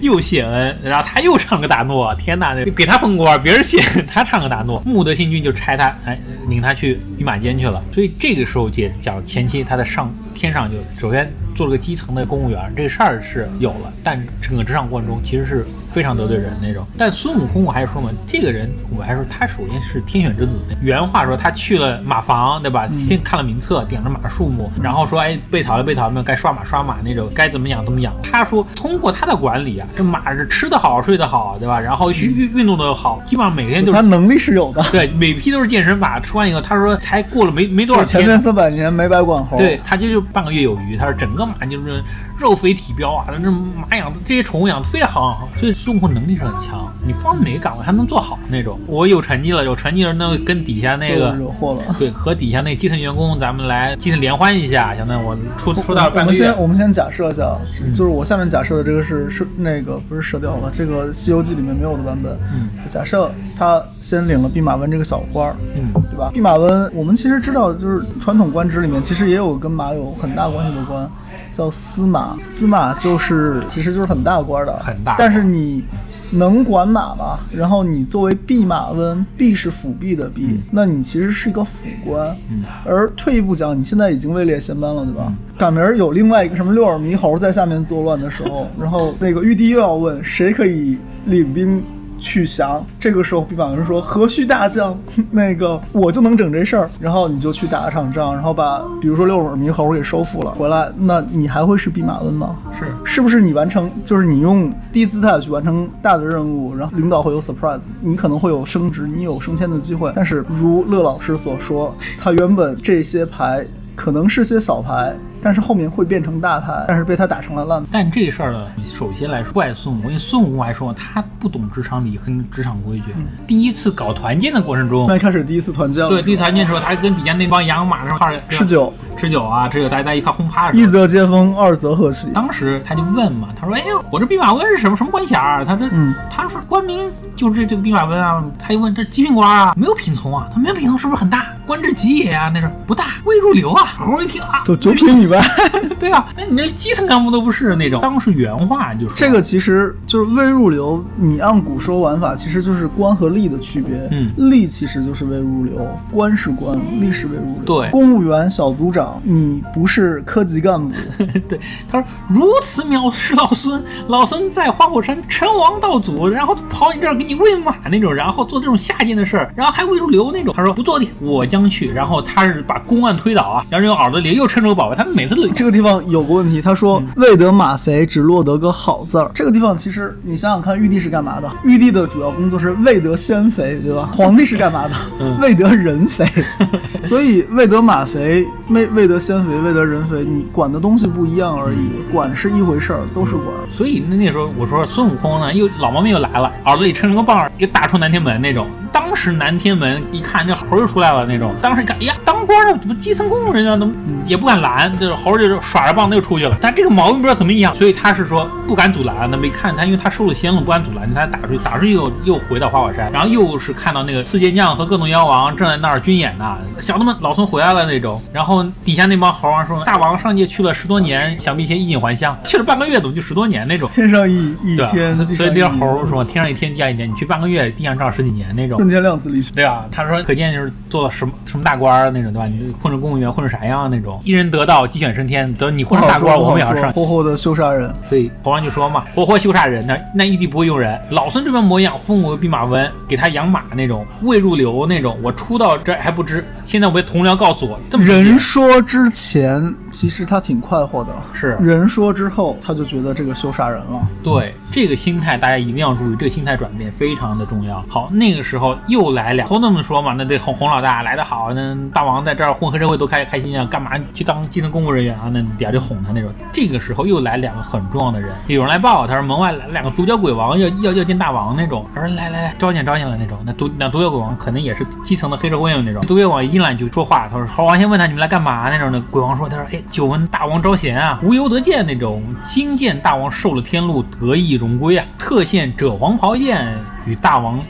又谢恩，然后他又唱个大诺，天哪，就给他封官，别人谢，他唱个大诺。穆德星君就差他，哎，领他去弼马监去了。所以这个时候也讲前期他在上天上就首先做了个基层的公务员，这个事儿是有了，但整个职场过程中其实是非常得罪人那种。但孙悟空我还是说嘛，这个人我还是说他首先是天选之子。原话说他去了马房，对吧？先看了名册，点着马数目，然后说哎被讨厌被讨厌，该刷马刷马那种，该怎么养怎么养。他说通过他的管理啊，这马是吃得好睡得好，对吧？然后运运运动的好，基本上每天都是。他能力是有的，对，每批都是健身马，吃完以后，他说才过了没没多少天，前面三百年没白管猴。对，他就就半个月有余。他说整个马就是肉肥体膘啊，这马养这些宠物养的非常好，所以孙悟空能力是很强。你放在哪个岗位还能做好那种。我有成绩了，有成绩了，那跟底下那个惹祸了。对和底下那基层员工咱们来基层联欢一下，相当于我出出道我半个月们先。我们先假设一下，就是我下面假设的这个是是那个不是射雕了，这个《西游记》里面没有的版本。嗯，假设他先领了弼马温这个小官儿，嗯，对吧？弼马温，我们其实知道，就是传统官职里面其实也有跟马有很大关系的官，叫司马。司马就是其实就是很大官的，很大但是你。能管马吗？然后你作为弼马温，弼是辅弼的弼，那你其实是一个辅官。嗯而退一步讲，你现在已经位列仙班了，对吧？赶明儿有另外一个什么六耳猕猴在下面作乱的时候，然后那个玉帝又要问谁可以领兵去降。这个时候，弼马温说：“何须大将？那个我就能整这事儿。”然后你就去打一场仗，然后把比如说六耳猕猴给收复了，回来，那你还会是弼马温吗？是是不是你完成，就是你用低姿态去完成大的任务，然后领导会有 surprise，你可能会有升职，你有升迁的机会。但是如乐老师所说，他原本这些牌可能是些小牌，但是后面会变成大牌，但是被他打成了烂。但这事儿呢，首先来说怪孙悟空，因为孙悟空还说他不懂职场礼跟职场规矩。第一次搞团建的过程中，那开始第一次团建了，对第一次团建的时候，他跟底下那帮养马的二吃酒，吃酒啊，这个大家一块轰趴。一则接风，二则贺喜。当时他就问嘛，他说：“哎呦，我这弼马温是什么什么官衔儿？”他说，嗯他说官名就是这这个弼马温啊。他一问这极品官啊，没有品从啊，他没有品从是不是很大？官至极也啊，那是不大，未入流啊。猴儿一听啊，就九品以外，对啊，那你连基层干部都不是那种。当时原话就是这个其实就是未入流。你按古说玩法，其实就是官和吏的区别。嗯吏其实就是未入流，官是官，吏是未入流。对公务员小组长，你不是科级干部，对，他说如此藐视老孙，老孙在花果山称王道祖，然后跑你这儿给你喂马那种，然后做这种下贱的事儿，然后还未入流那种。他说不做的，我将去。然后他是把公案推倒啊，然后用耳朵里又趁手宝贝，他每次都这个地方有个问题。他说未得马肥，只落得个好字儿。这个地方其实你想想看，玉帝是干嘛的？玉帝的主要工作是未得先肥，对吧？皇帝是干嘛的？未得人肥。所以未得马肥，未未得先肥，未得人肥，你管的东西不一样而已。管是一回事儿，都是管。所以那那时候我说孙悟空呢，又老毛病又来了，耳朵里抻着个棒儿，又打出南天门那种。当时南天门一看那猴儿又出来了那种，当时一看，哎呀，当官的怎么基层公务人员怎么也不敢拦，这猴儿就耍着棒子又出去了。但这个毛病不知道怎么养，所以他是说不敢阻拦。那么一看他，因为他收了仙了，不敢阻拦，他打出去，打出去又又回到花果山，然后又是看到那个四剑将和各种妖王正在那儿军演呢，小的们老孙回来了那种。然后底下那帮猴王说，大王上界去了十多年，想必先衣锦还乡，去了半个月怎么就十多年那种。天上一一天，所以那些猴说天上一天地下一年，你去半个月，地上照十几年那种。瞬间量子力学。对啊，他说可见就是做了什么什么大官儿那种，对吧？你混成公务员混成啥样那种，一人得道鸡犬升天，等你混成大官我们也要上。活活的羞杀人。所以皇上就说嘛，活活羞杀人，那那玉帝不会用人。老孙这边模样，封我为弼马温，给他养马那种，未入流那种。我出到这还不知，现在我被同僚告诉我，这么人说之前，其实他挺快活的；是人说之后，他就觉得这个羞杀人了。对这个心态，大家一定要注意，这个心态转变非常的重要。好，那个时候又来俩，都那么说嘛，那得洪洪老大来得好，那大王在这儿混黑社会多开开心啊，干嘛去当基层公务人员啊？那底下就哄他那种。这个时候又来两个很重要的人，有人来报，他说门外来两个独角鬼王要要要见大王那种，他说来来来召见召见了那种。那独那独角鬼王可能也是基层的黑社会那种，独角鬼王一进来就说话，他说猴王先问他你们来干嘛那种的。鬼王说他说哎久闻大王招贤啊，无由得见那种，今见大王受了天禄，得意荣归啊，特献赭黄袍剑与大王。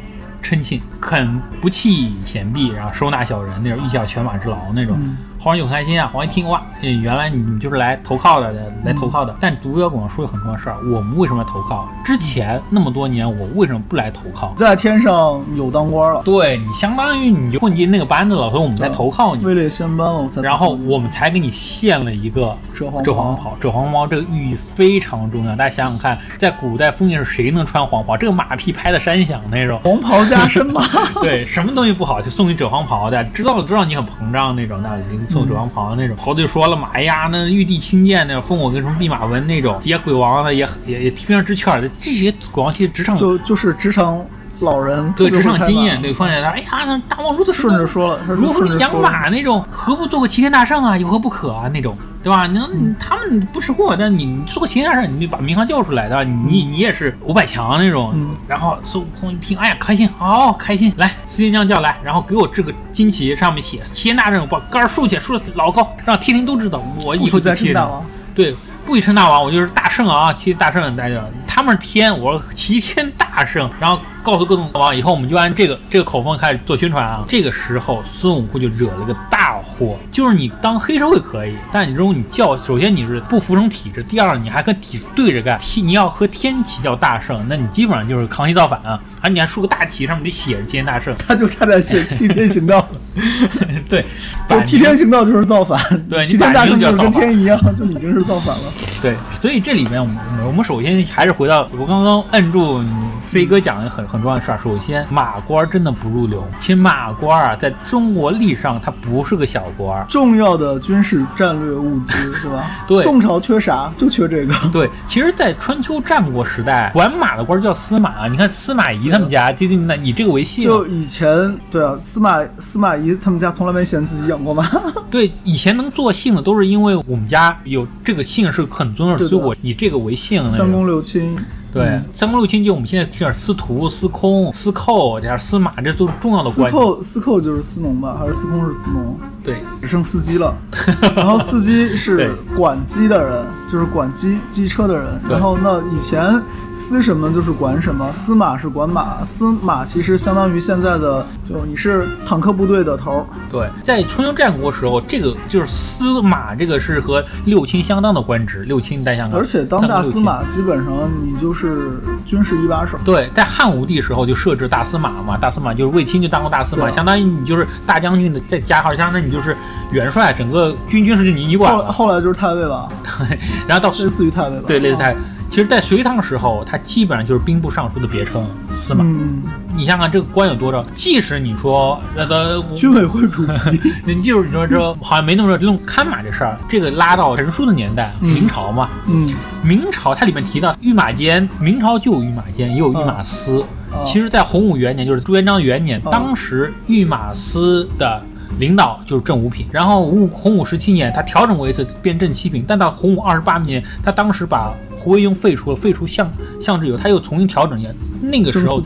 称庆，肯不弃显币，然后收纳小人那种，欲效犬马之劳那种。皇上就很开心啊！皇上一听哇，呃原来你们就是来投靠的，来投靠的。但独角鬼王说一个很重要的事儿，我们为什么要投靠？之前那么多年，我为什么不来投靠？在天上有当官了，对你相当于你就混进那个班子了，所以我们在投靠你。位列仙班了，我才。然后我们才给你献了一个赭黄袍，赭黄袍这个寓意非常重要。大家想想看，在古代封建是谁能穿黄袍？这个马屁拍的山响那种。黄袍加身吧。对，什么东西不好就送你赭黄袍的，知道知道你很膨胀那种，那给你送赭黄袍那种。猴子就说了嘛，哎呀，那玉帝亲见那封我跟什么弼马温那种，底下鬼王的也也也非常知趣儿的，这些鬼王其实职场就就是职场老人，对职场经验，对放在那儿，哎呀，那大王如此顺着说了，如何养马那种，何不做个齐天大圣啊？有何不可啊？那种，对吧？你你他们不识货，但你你做个齐天大圣，你把民航叫出来，对吧？你你也是五百强那种。嗯然后孙悟空一听，哎呀，开心，好开心，来，四天将叫来，然后给我制个金旗，上面写齐天大圣，把杆竖起来，竖得老高，让天庭都知道，我以后就齐天称大王。对，不许称大王，我就是大圣啊，齐天大圣，大家他们是天，我是齐天大圣，然后告诉各种王，以后我们就按这个这个口风开始做宣传啊。这个时候，孙悟空就惹了个大祸，就是你当黑社会可以，但你如果你叫，首先你是不服从体制，第二你还和体制对着干，天你要和天齐叫大圣，那你基本上就是扛旗造反啊，还你还竖个大旗，上面得写齐天大圣，他就差点写替天行道，对，就把替天行道就是造反，对齐天大圣就是跟天一样，就已经是造反了。对，所以这里面我们我们首先还是回到我刚刚摁住你飞哥讲的很很重要的事儿。首先，马官真的不入流。其实马官啊，在中国历史上它不是个小官。重要的军事战略物资 是吧？对宋朝缺啥就缺这个。对，其实，在春秋战国时代，管马的官叫司马。你看司马懿他们家，就就那以这个为姓。就以前对啊，司马司马懿他们家从来没嫌自己养过马，对，以前能做姓的都是因为我们家有这个姓是很尊重的，所以我以这个为姓。三公六卿。对，嗯三国六卿就我们现在提点司徒、司空、司寇，这样司马，这都是重要的司关系。寇司寇就是司农吧，还是司空是司农？对，只剩司机了。然后司机是管机的人，就是管机机车的人。然后那以前司什么就是管什么，司马是管马，司马其实相当于现在的，就是你是坦克部队的头儿。对，在春秋战国时候，这个就是司马，这个是和六卿相当的官职，六卿带相当。而且当大司马，基本上你就是军事一把手。对，在汉武帝时候就设置大司马嘛，大司马就是卫青就当过大司马，相当于你就是大将军的再加号，相当于你就是元帅，整个军军事就你你管后了。后来就是太尉吧，然后到类似于太尉吧。对类似太啊，其实，在隋唐时候，他基本上就是兵部尚书的别称司马。嗯，你想想这个官有多少？即使你说那个 军委会主席。你就是你说这好像没那么热，用看马这事儿，这个拉到陈书的年代，嗯明朝嘛，嗯，明朝它里面提到御马监，明朝就有御马监，也有御马司。嗯其实，在洪武元年，就是朱元璋元年，嗯当时御马司的领导就是正五品。然后洪武洪武十七年，他调整过一次，变正七品。但到洪武二十八年，他当时把胡惟庸废除了，废除相相之有，他又重新调整一下。那个时候？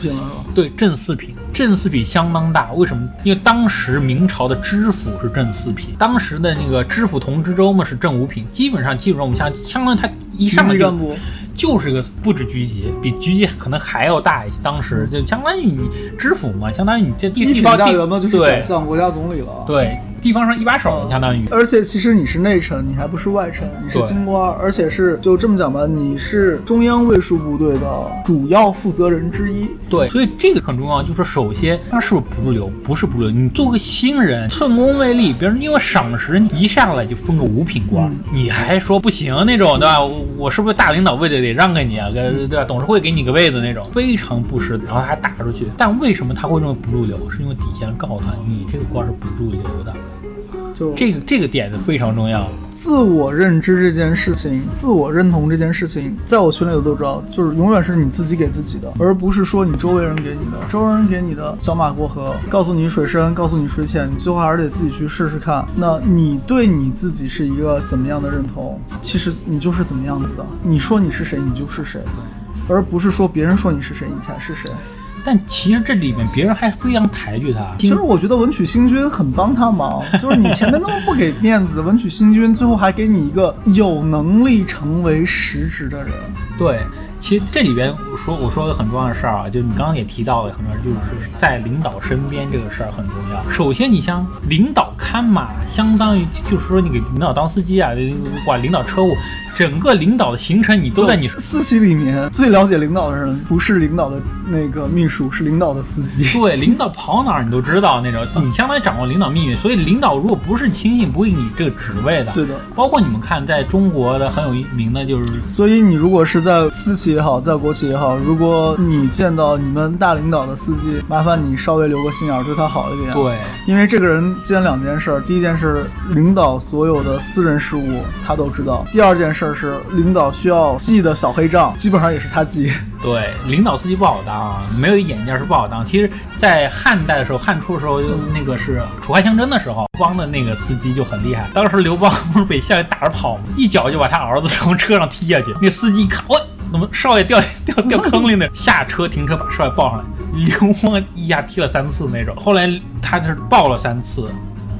对正四品，正四品相当大。为什么？因为当时明朝的知府是镇四品，当时的那个知府同知州嘛是镇五品，基本上基本上我们像相当于他一上来就是个不止局级，比局级可能还要大一些。当时就相当于你知府嘛，相当于你这地地方地嘛，就是对像、国家总理了。对地方上一把手，相当于。而且其实你是内臣，你还不是外臣，你是京官，而且是就这么讲吧，你是中央卫戍部队的主要负责人之一。对，所以这个很重要，就是首先他是不是不入流？不是不入流。你做个新人，寸功未立，别人因为赏识你，一上来就封个五品官，你还说不行那种，对吧？我是不是大领导位置得让给你啊？对吧？董事会给你个位子那种，非常不实。然后还打出去，但为什么他会认为不入流？是因为底下人告诉他，你这个官是不入流的。就这个这个点子非常重要。自我认知这件事情，自我认同这件事情，在我群里的都知道，就是永远是你自己给自己的，而不是说你周围人给你的。周围人给你的小马过河，告诉你水深，告诉你水浅，你最后还是得自己去试试看。那你对你自己是一个怎么样的认同？其实你就是怎么样子的。你说你是谁，你就是谁，而不是说别人说你是谁，你才是谁。但其实这里面别人还非常抬举他。其实我觉得文曲星君很帮他忙，就是你前面那么不给面子，文曲星君最后还给你一个有能力成为实职的人。对，其实这里边我说我说个很重要的事儿啊，就你刚刚也提到了很重要，就是在领导身边这个事儿很重要。首先，你像领导看马，相当于就是说你给领导当司机啊，管领导车务。整个领导的行程，你都在你私企里面最了解领导的人，不是领导的那个秘书，是领导的司机。对，领导跑哪儿你都知道那种，你相当于掌握领导命运。所以领导如果不是亲信，不会你这个职位的。对的。包括你们看，在中国的很有名的就是，所以你如果是在私企也好，在国企也好，如果你见到你们大领导的司机，麻烦你稍微留个心眼，对他好一点。对，因为这个人兼两件事，第一件事，领导所有的私人事务他都知道；第二件事。这是领导需要记的小黑账，基本上也是他记。对，领导司机不好当，没有眼镜是不好当。其实，在汉代的时候，汉初的时候，那个是楚汉相争的时候，刘邦的那个司机就很厉害。当时刘邦不是被项羽打着跑吗？一脚就把他儿子从车上踢下去。那司机一看，喂，怎么少爷掉掉掉坑里呢？下车停车，把少爷抱上来。流氓一下踢了三次那种。后来他是抱了三次。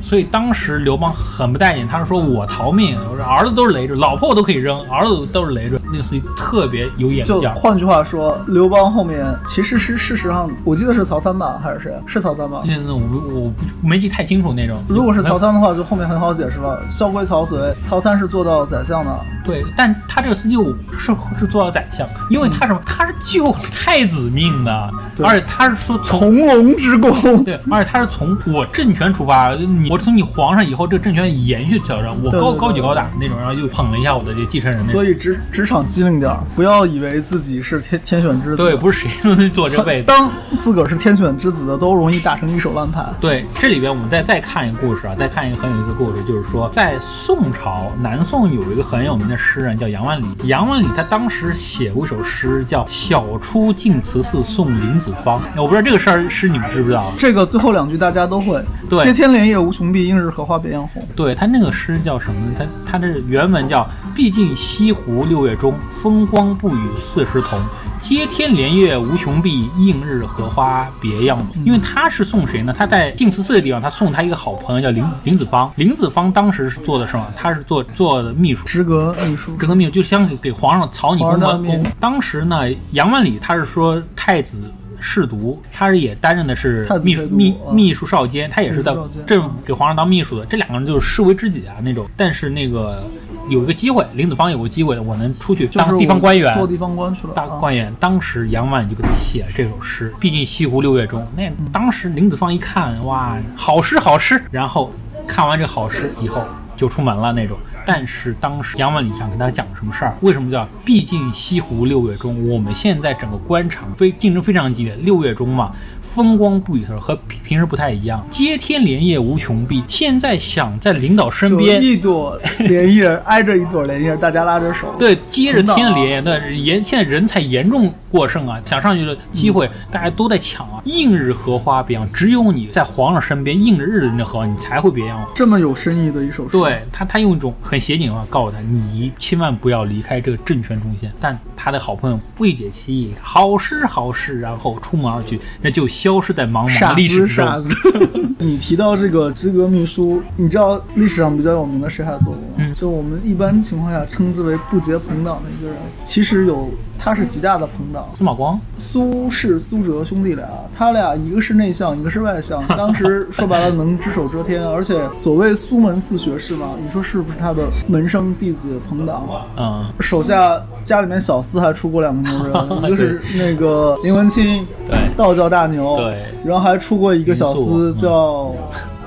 所以当时刘邦很不待见，他是说我逃命，我说儿子都是累赘，老婆我都可以扔，儿子都是累赘。那个司机特别有眼就换句话说，刘邦后面其实是事实上，我记得是曹参吧，还是谁？是曹参吧？那我我没记太清楚那种。如果是曹参的话，就后面很好解释了，萧规曹随，曹参是做到宰相的。对，但他这个司机我是是做到宰相，因为他什么？他是救太子命的，而且他是说从龙之功。对，而且他是从我政权出发，你。我从你皇上以后，这个政权延续着，我高高举高打那种，然后又捧了一下我的这继承人。所以职职场机灵点，不要以为自己是天天选之子。对，不是谁都能坐这位子。当自个儿是天选之子的，都容易打成一手烂牌。对，这里边我们再再看一个故事啊，再看一个很有意思的故事，就是说在宋朝南宋有一个很有名的诗人叫杨万里。杨万里他当时写过一首诗叫《晓出净慈寺送林子方》，我不知道这个事儿是你们知不知道？这个最后两句大家都会。对，接天莲叶无穷。红碧映日荷花别样红。对他那个诗叫什么？他他这原文叫“毕竟西湖六月中，风光不与四时同。接天莲叶无穷碧，映日荷花别样红。”因为他是送谁呢？他在净慈寺的地方，他送他一个好朋友叫林林子方。林子方当时是做的什么？他是做做的秘书，职阁秘书，职阁秘书就相给给皇上草拟公文。当时呢，杨万里他是说太子。侍读，他是也担任的是秘书秘秘书少监，他也是在正给皇上当秘书的。这两个人就是视为知己啊那种。但是那个有一个机会，林子方有个机会，我能出去当地方官员，做地方官去了。当官员，当时杨万就给他写了这首诗。毕竟西湖六月中，那当时林子方一看，哇，好诗好诗。然后看完这好诗以后。就出门了那种，但是当时杨万里想跟他讲什么事儿？为什么叫？毕竟西湖六月中，我们现在整个官场非竞争非常激烈，六月中嘛，风光不与和平时不太一样。接天莲叶无穷碧，现在想在领导身边，一朵莲叶挨着一朵莲叶，大家拉着手，对，接着天莲叶，那严现在人才严重过剩啊，想上去的机会大家都在抢啊。映日荷花别样，只有你在皇上身边映着日的那荷花，你才会别样。这么有深意的一首诗。对他，他用一种很协警的话告诉他，你千万不要离开这个政权中心。但他的好朋友未解其意，好诗好诗，然后出门而去，那就消失在茫茫历史之子傻。子。你提到这个知格秘书，你知道历史上比较有名的谁还做过吗？嗯就我们一般情况下称之为不结朋党的一个人，其实有他是极大的朋党。司马光，苏轼、苏辙兄弟俩，他俩一个是内向，一个是外向。当时 说白了能只手遮天，而且所谓苏门四学士嘛，你说是不是他的门生弟子朋党？嗯，手下家里面小厮还出过两个牛人，一个是那个林文清，对。道教大牛，对。然后还出过一个小厮民宿叫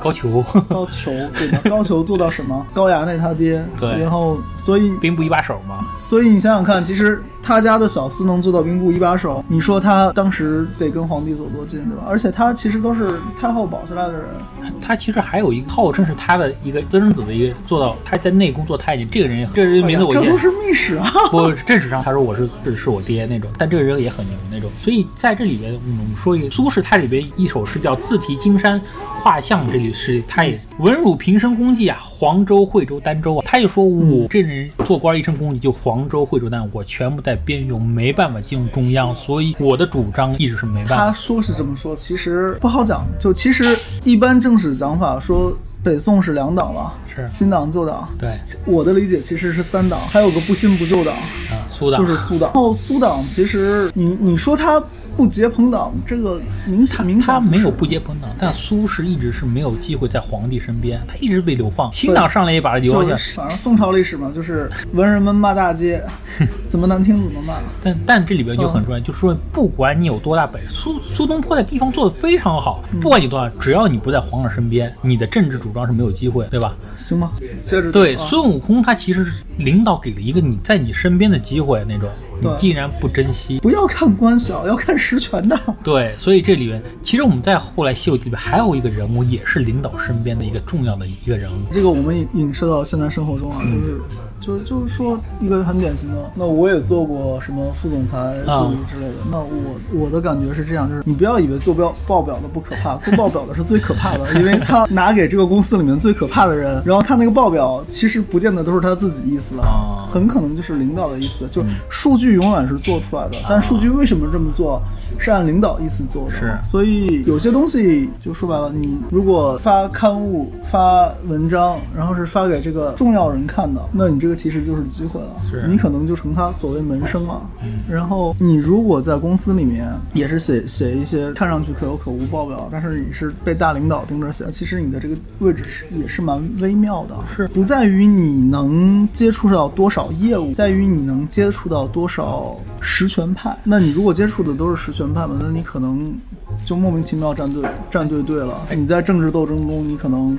高俅，高俅，对吧？高俅做到什么？高衙内他爹，对然后所以兵部一把手嘛。所以你想想看，其实他家的小厮能做到兵部一把手，你说他当时得跟皇帝走多近，对吧？而且他其实都是太后保下来的人，他其实还有一个号称是他的一个私生子的一个做到他在内宫做太监，这个人也很这个人名字我这都是秘史啊。不，正史上他说我是是是我爹那种，但这个人也很牛那种。所以在这里边，我们说一个苏轼，他里边一首诗叫“自题金山画像”，这里是他也文武平生功绩啊，黄州、惠州、儋州啊。他就说我这人做官一生功绩，就黄州、惠州、儋，我全部在边用，没办法进入中央，所以我的主张一直是没办法。他说是这么说，其实不好讲。就其实一般正史讲法说北宋是两党了，是新党旧党。对，我的理解其实是三党，还有个不新不旧党，啊，苏党就是苏党。然后苏党其实你你说他不结朋党，这个明显明显他没有不结朋党，但苏轼一直是没有机会在皇帝身边，他一直被流放。新党上来也把他流放反正宋朝历史嘛，就是文人们骂大街，怎么难听怎么骂。但但这里边就很重要，就是说，不管你有多大本事，苏苏东坡在地方做的非常好，不管你多大，只要你不在皇上身边，你的政治主张是没有机会，对吧？行吗，接着对，啊孙悟空他其实是领导给了一个你在你身边的机会那种，你对既然不珍惜，不要看官小，要看实权的。对，所以这里面其实我们在后来《西游记》里面还有一个人物，也是领导身边的一个重要的一个人物，这个我们影影射到现在生活中啊，嗯就是。就就是说一个很典型的，那我也做过什么副总裁啊助理之类的。那我我的感觉是这样，就是你不要以为做报报表的不可怕，做报表的是最可怕的，因为他拿给这个公司里面最可怕的人，然后他那个报表其实不见得都是他自己意思了，啊很可能就是领导的意思。就数据永远是做出来的，但数据为什么这么做，是按领导意思做的。是所以有些东西就说白了，你如果发刊物、发文章，然后是发给这个重要人看的，那你这个其实就是机会了。是你可能就成他所谓门生了。然后你如果在公司里面也是写写一些看上去可有可无报表，但是你是被大领导盯着写，其实你的这个位置是也是蛮微妙的。是不在于你能接触到多少业务，在于你能接触到多少实权派。那你如果接触的都是实权派嘛，那你可能就莫名其妙站队站队队了。你在政治斗争中，你可能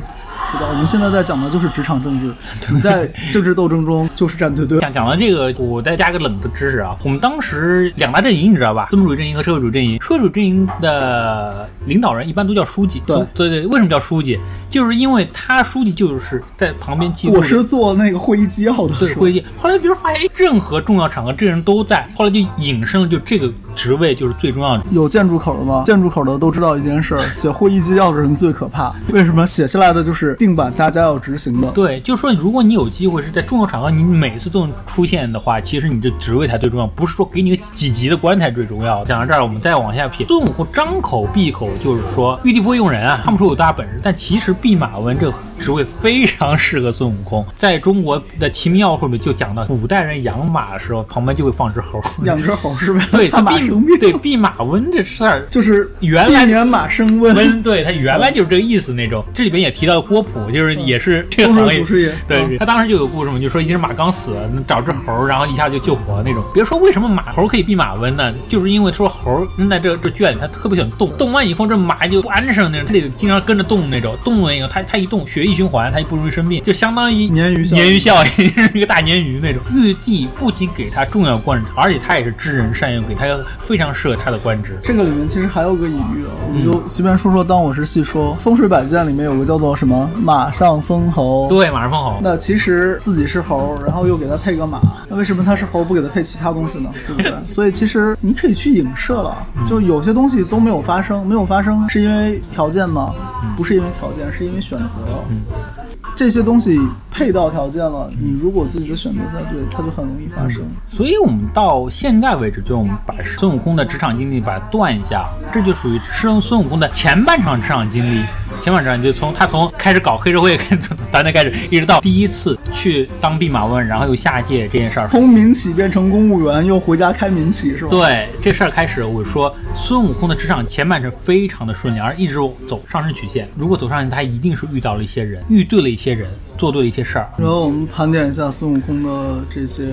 对吧？我们现在在讲的就是职场政治，你在政治斗争中就是站队队。讲讲完这个，我再加个冷的知识啊。我们当时两大阵营，你知道吧？资本主义阵营和社会主义阵营。社会主义阵营的领导人一般都叫书记。对对对，为什么叫书记？就是因为他书记就是在旁边记录的。我是做那个会议纪要的，对会议。后来比如发现，哎，任何重要场合这人都在，后来就引申了，就这个职位就是最重要的。有建筑口的吗？建筑口的都知道一件事儿，写会议纪要的人最可怕。为什么写下来的就是定版，大家要执行的？对，就是说，如果你有机会是在重要场合，你每次都能出现的话，其实你这职位才最重要，不是说给你个几级的官才最重要。讲到这儿，我们再往下撇。孙悟空张口闭口就是说玉帝不会用人啊，看不出有多大本事，但其实弼马温这个职位非常适合孙悟空。在中国的《奇妙会》里面就讲到，古代人养马的时候，旁边就会放只猴。养只猴是为了 对，怕马弼生病，对弼马温这事儿就是原来避免马生瘟。温，对他原来就是这个意思那种。这里边也提到了郭璞，就是也是这个风行业水祖师爷对嗯他当时就有故事嘛，就说一只马刚死，找只猴，然后一下就救活了那种。别说为什么马猴可以避马温呢？就是因为说猴扔在这这圈里，它特别喜欢动，动完以后这马就不安生那种，它得经常跟着动那种。动了以后，它它一动，血液循环，它就不容易生病，就相当于鲶鱼效应鲶鱼效应，一个大鲶鱼那种。玉帝不仅给他重要官职，而且他也是知人善用，给他非常适合他的官职。这个里面其实还有个隐喻啊，我们就随便说说。当我是细说，风水百件里面有个叫做什么“马上封侯”。对，马上封侯。那其实自己是猴，然后又给他配个马，那为什么他是猴不给他配其他东西呢？对不对？所以其实你可以去影射了，就有些东西都没有发生，没有发生是因为条件吗？不是因为条件，是因为选择。这些东西配到条件了，你如果自己的选择再对，它就很容易发生。所以我们到现在为止，就我们把孙悟空的职场经历把它断一下，这就属于孙孙悟空的前半场职场经历。前半场就从他从开始搞黑社会 从团队开始，一直到第一次去当弼马温，然后又下界这件事儿，从民企变成公务员，又回家开民企是吧？对，这事儿开始，我说孙悟空的职场前半程非常的顺利，而一直走上升曲线。如果走上去，他一定是遇到了一些人，遇对了一些人，做对了一些事儿。然后我们盘点一下孙悟空的这些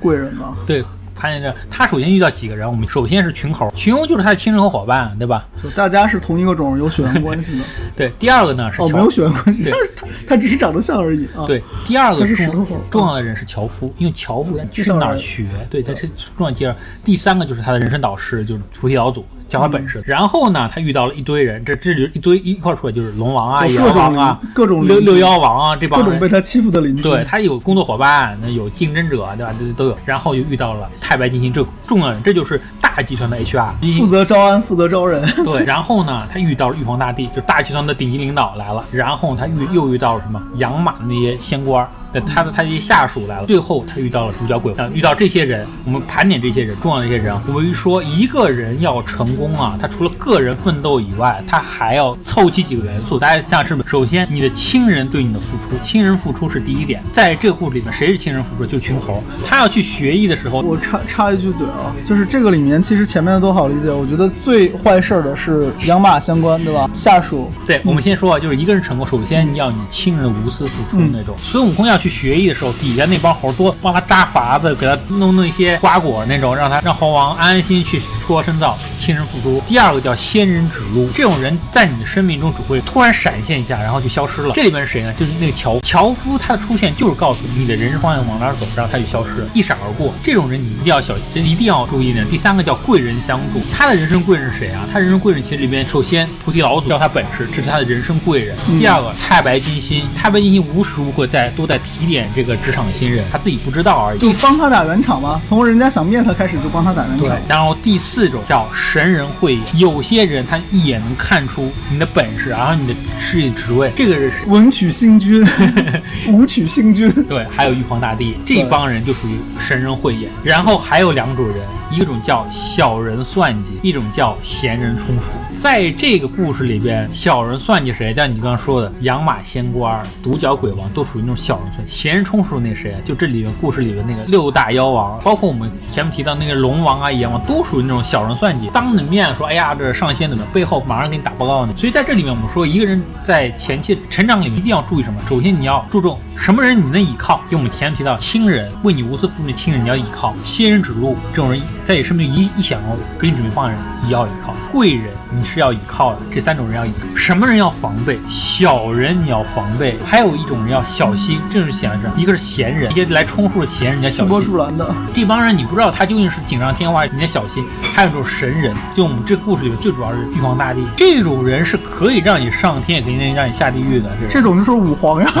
贵人吧。对。看见这，他首先遇到几个人？我们首先是群猴，群猴就是他的亲人和伙伴，对吧？就大家是同一个种，有血缘关系的。对，第二个呢是哦，没有血缘关系，他他只是长得像而已啊。对，第二个重重要的人是樵夫，因为樵夫是哪儿学？对，他是重要介绍。第三个就是他的人生导师，就是菩提老祖。教他本事，然后呢，他遇到了一堆人，这这就一堆一块出来，就是龙王啊、妖王啊、各种六六妖王啊，这帮各种被他欺负的邻居。对他有工作伙伴，那有竞争者，对吧？都都有。然后又遇到了太白金星这重要人，这就是大集团的 HR，负责招安，负责招人。对，然后呢，他遇到了玉皇大帝，就大集团的顶级领导来了。然后他遇又遇到了什么养马的那些仙官。他的他这些下属来了，最后他遇到了主角鬼，遇到这些人，我们盘点这些人，重要的一些人。我们说一个人要成功啊，他除了个人奋斗以外，他还要凑齐几个元素。大家想想是？首先，你的亲人对你的付出，亲人付出是第一点。在这个故事里面，谁是亲人付出？就群猴。他要去学艺的时候，我插插一句嘴啊，就是这个里面其实前面的都好理解。我觉得最坏事儿的是养马相关，对吧？下属。对，我们先说啊，就是一个人成功，首先你要你亲人无私付出那种。孙悟空要。去学艺的时候，底下那帮猴多帮他扎法子，给他弄弄一些瓜果那种，让他让猴王安安心去出国深造，亲人付出。第二个叫仙人指路，这种人在你的生命中只会突然闪现一下，然后就消失了。这里面是谁呢？就是那个樵樵夫，他的出现就是告诉你的人生方向往哪走，然后他就消失了，一闪而过。这种人你一定要小心，一定要注意呢。第三个叫贵人相助，他的人生贵人是谁啊？他人生贵人其实里面，首先菩提老祖教他本事，这是他的人生贵人。第二个太白金星，太白金星无时无刻在都在。提点这个职场新人，他自己不知道而已，就帮他打圆场吗。从人家想灭他开始，就帮他打圆场。对，然后第四种叫神人慧眼，有些人他一眼能看出你的本事，然后你的事业职位。这个人是文曲星君，武曲星君。对，还有玉皇大帝，这帮人就属于神人慧眼。然后还有两种人，一种叫小人算计，一种叫闲人充数。在这个故事里边，小人算计谁？像你刚刚说的养马仙官、独角鬼王，都属于那种小人算。闲人充数那谁啊？就这里面故事里的那个六大妖王，包括我们前面提到那个龙王啊、阎王，都属于那种小人算计，当你面说，哎呀，这上仙怎么，背后马上给你打报告呢。所以在这里面，我们说一个人在前期成长里面一定要注意什么？首先你要注重什么人你能依靠，就我们前面提到亲人为你无私付出的亲人你要依靠，仙人指路这种人在你身边一一想给你准备方案人也要一靠，贵人你是要依靠的，这三种人要依靠。什么人要防备？小人你要防备，还有一种人要小心，这是。闲着，一个是闲人，一些来充数的闲人，你要小心。助澜的这帮人，你不知道他究竟是锦上添花，你要小心。还有一种神人，就我们这故事里面最主要是玉皇大帝，这种人是可以让你上天，也可以让你下地狱的。这种就是五皇呀，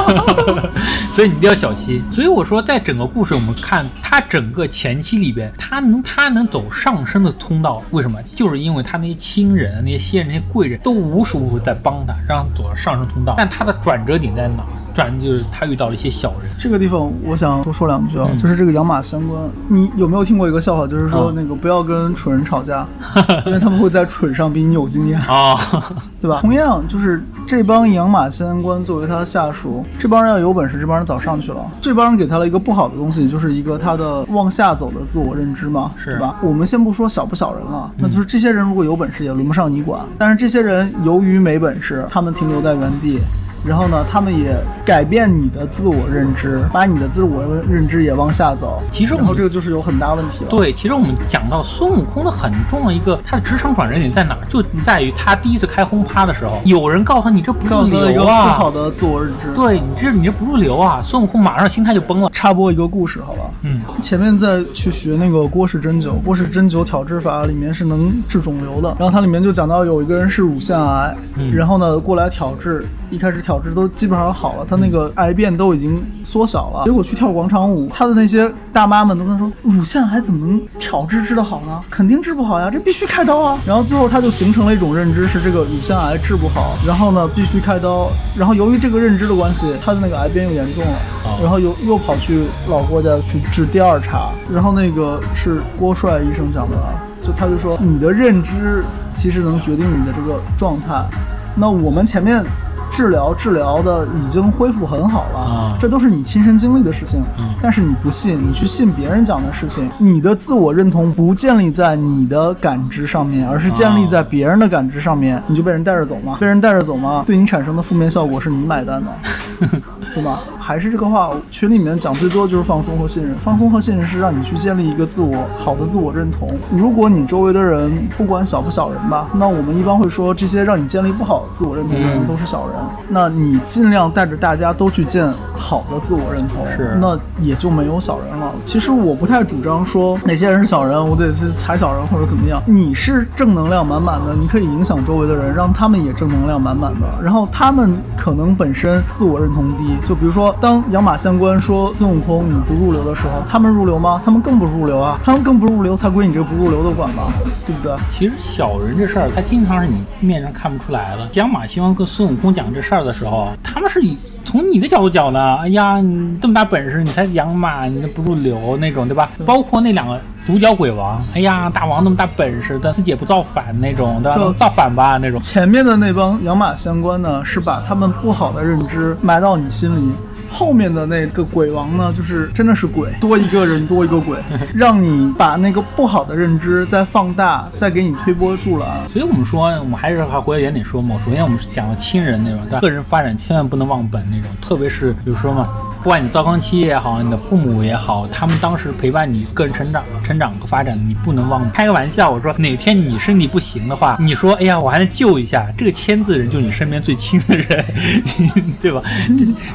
所以你一定要小心。所以我说，在整个故事，我们看他整个前期里边，他能他能走上升的通道，为什么？就是因为他那些亲人、那些仙人、那些贵人都无时无刻在帮他，让他走上升通道。但他的转折点在哪？转就是他遇到了一些小人。这个地方我想多说两句啊，就是这个养马相关。你有没有听过一个笑话？就是说那个不要跟蠢人吵架，因为他们会在蠢上比你有经验啊，对吧？同样就是这帮养马仙官作为他的下属，这帮人要有本事，这帮人早上去了。这帮人给他了一个不好的东西，就是一个他的往下走的自我认知嘛，是吧？我们先不说小不小人了，那就是这些人如果有本事，也轮不上你管。但是这些人由于没本事，他们停留在原地。然后呢，他们也改变你的自我认知，把你的自我认知也往下走。其实，我们这个就是有很大问题了。对，其实我们讲到孙悟空的很重要一个，他的职场转折点在哪？就在于他第一次开轰趴的时候，有人告诉他你这不入流啊，不好的自我认知。对你这你这不入流啊，孙悟空马上心态就崩了。插播一个故事，好吧？嗯，前面在去学那个郭氏针灸，郭氏针灸调治法里面是能治肿瘤的。然后它里面就讲到有一个人是乳腺癌，然后呢过来调治。一开始挑治都基本上好了，他那个癌变都已经缩小了。结果去跳广场舞，他的那些大妈们都跟他说，乳腺癌怎么能挑治治得好呢？肯定治不好呀，这必须开刀啊。然后最后他就形成了一种认知，是这个乳腺癌治不好，然后呢必须开刀。然后由于这个认知的关系，他的那个癌变又严重了，然后又又跑去老郭家去治第二茬。然后那个是郭帅医生讲的。就他就说，你的认知其实能决定你的这个状态。那我们前面治疗治疗的已经恢复很好了，这都是你亲身经历的事情。但是你不信，你去信别人讲的事情，你的自我认同不建立在你的感知上面，而是建立在别人的感知上面，你就被人带着走嘛？被人带着走嘛？对你产生的负面效果是你买单的。对吧？还是这个话，群里面讲最多就是放松和信任。放松和信任是让你去建立一个自我好的自我认同。如果你周围的人不管小不小人吧，那我们一般会说这些让你建立不好自我认同的人都是小人。那你尽量带着大家都去建好的自我认同，是那也就没有小人了。其实我不太主张说哪些人是小人，我得去踩小人或者怎么样。你是正能量满满的，你可以影响周围的人，让他们也正能量满满的。然后他们可能本身自我认同低。就比如说，当养马相关说孙悟空你不入流的时候，他们入流吗？他们更不入流啊！他们更不入流，才归你这不入流的管吧？对不对？其实小人这事儿，他经常是你面上看不出来的。养马希望跟孙悟空讲这事儿的时候，他们是以从你的角度讲的。哎呀，你这么大本事，你才养马，你不入流那种，对吧？包括那两个独角鬼王，哎呀，大王那么大本事，但自己也不造反那种的，就造反吧那种。前面的那帮养马相关呢，是把他们不好的认知埋到你心里。后面的那个鬼王呢，就是真的是鬼，多一个人多一个鬼，让你把那个不好的认知再放大，再给你推波助澜。所以我们说，我们还是还回到原点说嘛。首先，我们讲到亲人那种？个人发展千万不能忘本那种，特别是比如说嘛。不管你糟糠妻也好，你的父母也好，他们当时陪伴你个人成长、成长和发展，你不能忘。开个玩笑，我说哪天你身体不行的话，你说哎呀，我还能救一下。这个签字人就是你身边最亲的人，对吧？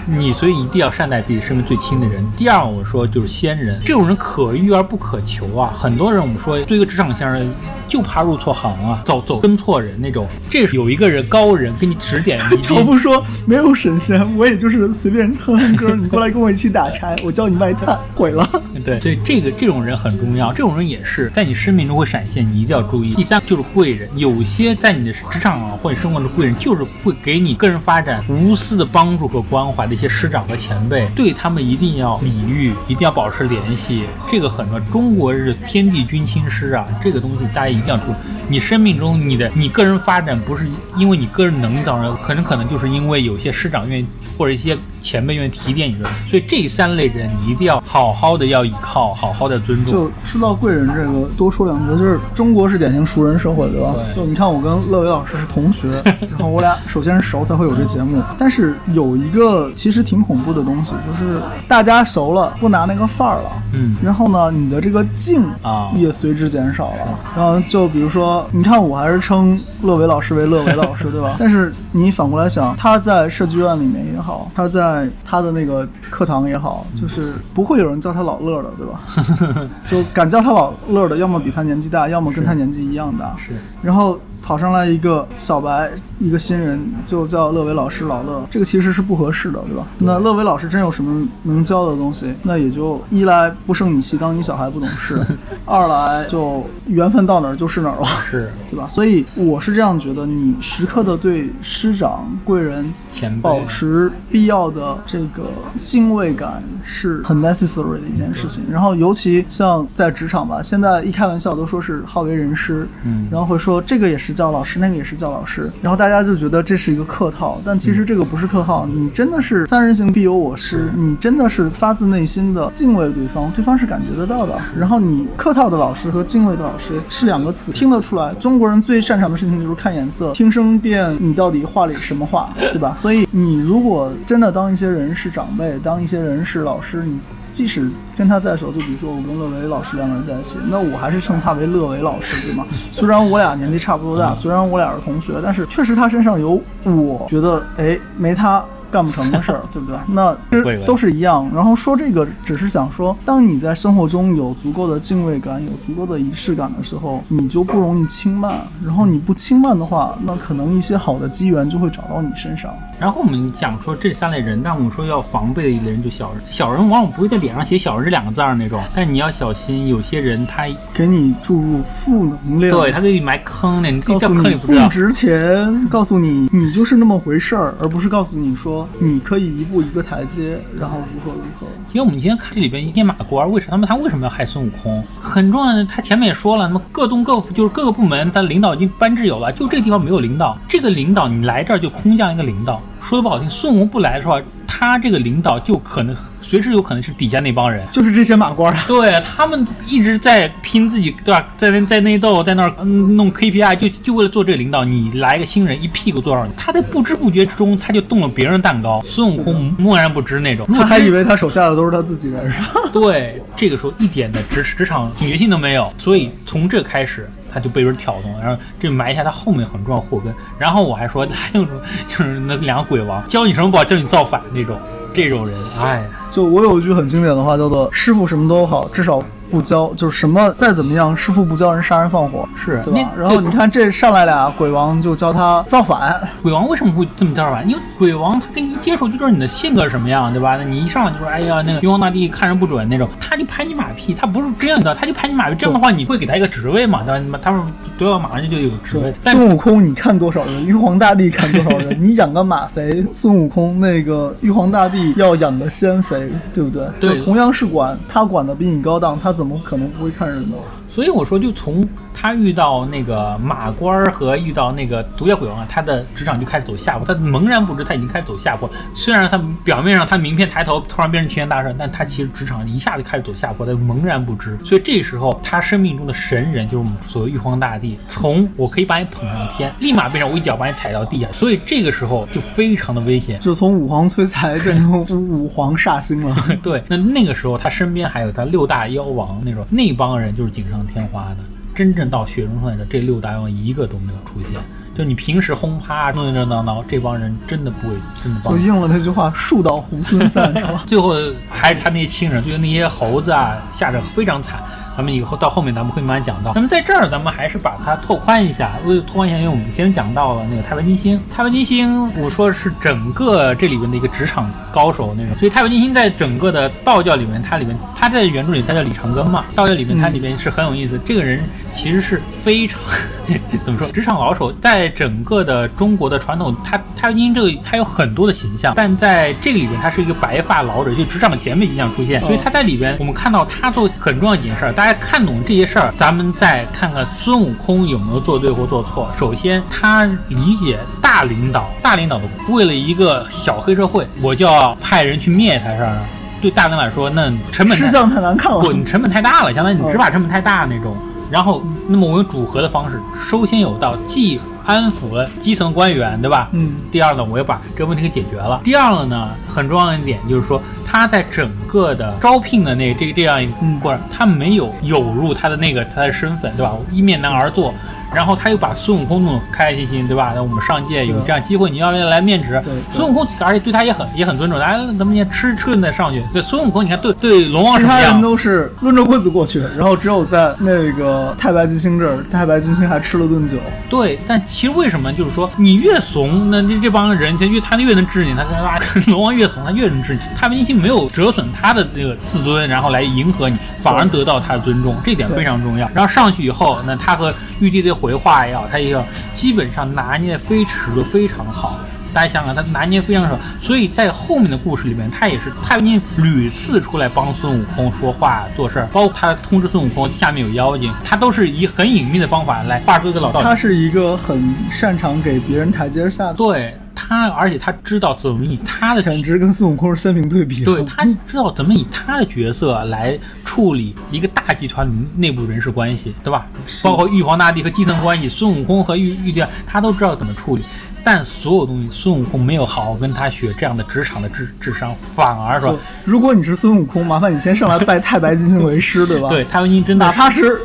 你所以一定要善待自己身边最亲的人。第二，我说就是仙人，这种人可遇而不可求啊。很多人我们说，对一个职场先生，就怕入错行啊，走走跟错人那种。这是有一个人高人给你指点迷津。乔布说没有神仙，我也就是随便哼哼歌，你过来跟我一起打柴，我教你卖炭，毁了。对，所以这个这种人很重要，这种人也是在你生命中会闪现，你一定要注意。第三就是贵人，有些在你的职场啊或者生活的贵人，就是会给你个人发展无私的帮助和关怀的一些师长和前辈，对他们一定要礼遇，一定要保持联系，这个很重要。中国是天地君亲师啊，这个东西大家一定要注意。你生命中你的你个人发展不是因为你个人能力造成，很可能就是因为有些师长愿意或者一些前辈愿意提点你的，所以这三类人你一定要好好的要依靠，好好的尊重。就说到贵人这个，多说两句，就是中国是典型熟人社会，对吧？对就你看，我跟乐伟老师是同学，然后我俩首先是熟才会有这节目。但是有一个其实挺恐怖的东西，就是大家熟了，不拿那个范儿了。嗯然后呢，你的这个劲啊也随之减少了。然后就比如说，你看我还是称乐伟老师为乐伟老师，对吧？但是你反过来想，他在设计院里面也好，他在他的那个课堂也好，就是不会有人叫他老乐的，对吧？就敢叫他老乐的，要么比他年纪大，要么跟他年纪一样大。是然后跑上来一个小白，一个新人，就叫乐伟老师老乐，这个其实是不合适的，对吧？那乐伟老师真有什么能教的东西，那也就一来不生你气，当你小孩不懂事；二来就缘分到哪儿就是哪儿了。是对吧？所以我是这样觉得，你时刻的对师长贵人前辈保持必要的这个敬畏感是很 necessary 的一件事情。然后尤其像在职场吧，现在一开玩笑都说是好为人师，嗯然后会说这个也是叫老师，那个也是叫老师，然后大家就觉得这是一个客套，但其实这个不是客套，你真的是三人行必有我师，你真的是发自内心的敬畏对方，对方是感觉得到的。然后你客套的老师和敬畏的老师是两个词，听得出来。中国人最擅长的事情就是看颜色，听声辨你到底话里什么话，对吧？所以你如果真的当一些人是长辈，当一些人是老师，你。即使跟他在手，就比如说我跟乐维老师两个人在一起，那我还是称他为乐维老师，对吗？虽然我俩年纪差不多大，虽然我俩是同学，但是确实他身上有我觉得，哎，没他干不成的事儿，对不对？那其实都是一样。然后说这个，只是想说，当你在生活中有足够的敬畏感、有足够的仪式感的时候，你就不容易轻慢。然后你不轻慢的话，那可能一些好的机缘就会找到你身上。然后我们讲说这三类人，但我们说要防备的一类人就小人，小人往往不会在脸上写“小人”这两个字儿那种，但你要小心，有些人他给你注入负能量，对他给你埋坑呢，你自己掉告诉你坑里不知道。值钱，告诉你你就是那么回事儿，而不是告诉你说你可以一步一个台阶，然后如何如何。因为我们今天看这里边一天马官为什么他们他为什么要害孙悟空？很重要的，他前面也说了，那么各洞各府就是各个部门，他领导已经班制有了，就这个地方没有领导，这个领导你来这儿就空降一个领导。说的不好听，孙悟空不来的话，他这个领导就可能随时有可能是底下那帮人。就是这些马官儿，对他们一直在拼自己，对吧？在那在内斗，在那儿嗯弄 KPI，就就为了做这个领导。你来个新人，一屁股坐上去，他在不知不觉之中，他就动了别人的蛋糕。孙悟空默然不知那种，如 果他还以为他手下的都是他自己人，是吧？对，这个时候一点的职职场警觉性都没有，所以从这开始他就被人挑动，然后这埋下他后面很重要祸根。然后我还说还有种就是那两个鬼王教你什么不好，教你造反那种，这种人，哎呀。就我有一句很经典的话，叫做“师傅什么都好，至少不教，就是什么再怎么样，师傅不教人杀人放火，是对吧？那然后你看这上来俩鬼王就教他造反，鬼王为什么会这么造反？因为鬼王他跟你一接触就知道你的性格是什么样，对吧？那你一上来就说，哎呀，那个玉皇大帝看人不准那种，他就拍你马屁，他不是这样的，他就拍你马屁。这样的话，你会给他一个职位嘛，对吧？你们他们都要？马上就有职位。孙悟空你看多少人，玉皇大帝看多少人，你养个马肥，孙悟空那个玉皇大帝要养个仙肥，对不对？对就同样是管，他管的比你高档，他怎么可能不会看人呢？所以我说，就从他遇到那个马官儿和遇到那个毒药鬼王啊，他的职场就开始走下坡。他茫然不知，他已经开始走下坡。虽然他表面上他名片抬头，突然变成齐天大圣，但他其实职场一下就开始走下坡，他茫然不知。所以这时候，他生命中的神人就是我们所谓玉皇大帝，从我可以把你捧上天，立马变成我一脚把你踩到地下。所以这个时候就非常的危险。就从五皇催财变成五皇煞星了。对，那那个时候他身边还有他六大妖王那种，那帮人就是锦上添花的。真正到雪中送炭的这六大妖王一个都没有出现。就你平时轰趴弄热闹闹，这帮人真的不会真的帮你。就应了那句话：“树倒猢狲散”，是吧？最后还是他那些亲人，就是那些猴子啊，吓得非常惨。咱们以后到后面咱们会慢慢讲到。那么在这儿，咱们还是把它拓宽一下。为了拓宽一下，因为我们先讲到了那个太白金星。太白金星，我说是整个这里边的一个职场高手那种。所以太白金星在整个的道教里面，它里面，它在原著里它叫李长庚嘛。道教里面它里面是很有意思，这个人其实是非常 怎么说，职场老手。在整个的中国的传统，他太白金星这个他有很多的形象，但在这个里边，他是一个白发老者，就职场前辈形象出现。所以他在里边，我们看到他做很重要的几件事儿。大家看懂这些事儿，咱们再看看孙悟空有没有做对或做错。首先，他理解大领导，大领导的为了一个小黑社会，我就要派人去灭他，是吧？对大领导来说，那成本太吃相太难看了。不，你成本太大了，相当于你执法成本太大那种。然后，那么我用组合的方式，收先有道，既安抚了基层官员，对吧？嗯。第二呢，我又把这个问题给解决了。第二个呢，很重要的一点就是说，他在整个的招聘的那这这样一个过程，他没有有入他的那个他的身份，对吧？一面男儿做。然后他又把孙悟空弄得开开心心，对吧？那我们上届有这样机会，你要不要来面值？孙悟空而且对他也很也很尊重，来咱们先吃吃顿再上去。对孙悟空，你看对对龙王其他什么样？人都是抡着棍子过去，然后只有在那个太白金星这儿，太白金星还吃了顿酒。对，但其实为什么就是说你越怂，那这这帮人就越他越能治你，他跟啊 龙王越怂，他越能治你。太白金星没有折损他的那个自尊，然后来迎合你，反而得到他的尊重，这点非常重要。然后上去以后，那他和玉帝的回话也好，他也要基本上拿捏的非尺度非常好。大家想想，他拿捏非常好，所以在后面的故事里面，他也是太白金屡次出来帮孙悟空说话做事儿，包括他通知孙悟空下面有妖精，他都是以很隐秘的方法来画出一个老道。他是一个很擅长给别人台阶下的，对他，而且他知道怎么以他的简直跟孙悟空是鲜明对比。对他知道怎么以他的角色来处理一个大集团内部人事关系，对吧？包括玉皇大帝和基层关系，孙悟空和玉玉帝，他都知道怎么处理。但所有东西，孙悟空没有好好跟他学这样的职场的智智商，反而说，如果你是孙悟空，麻烦你先上来拜太白金星为师，对吧？对，太白金星真的哪怕是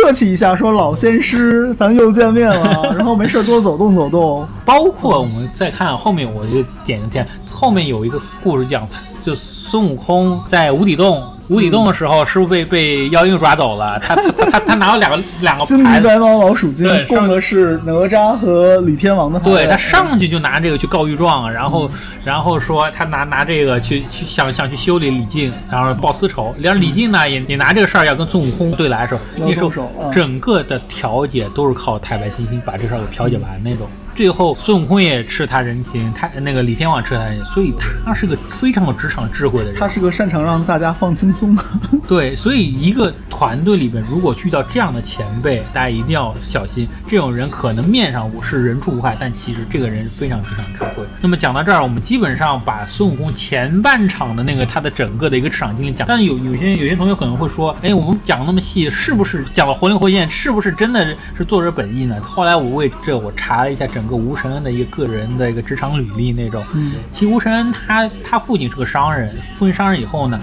客气一下，说老仙师，咱又见面了，然后没事多走动走动。包括我们再看后面，我就点一点，后面有一个故事讲，就孙悟空在无底洞。无底洞的时候，师傅被被妖精抓走了？他他他他拿了两个两个金牌子，白猫老鼠精对，供的是哪吒和李天王的牌。对他上去就拿这个去告御状，然后然后说他拿拿这个去去想想去修理李靖，然后报私仇。然后李靖呢也也拿这个事儿要跟孙悟空对来的时候，那时候整个的调解都是靠太白金星把这事儿给调解完那种。最后孙悟空也吃他人情，他那个李天王吃他人情，所以他是个非常有职场智慧的人。他是个擅长让大家放轻松。对，所以一个团队里边如果遇到这样的前辈，大家一定要小心。这种人可能面上是人畜无害，但其实这个人非常职场智慧。那么讲到这儿，我们基本上把孙悟空前半场的那个他的整个的一个职场经历讲。但有有些有些同学可能会说，哎，我们讲那么细，是不是讲的活灵活现？是不是真的是作者本意呢？后来我为这我查了一下整。个吴承恩的一个个人的一个职场履历那种，嗯，其实吴承恩他他父亲是个商人，父亲商人以后呢，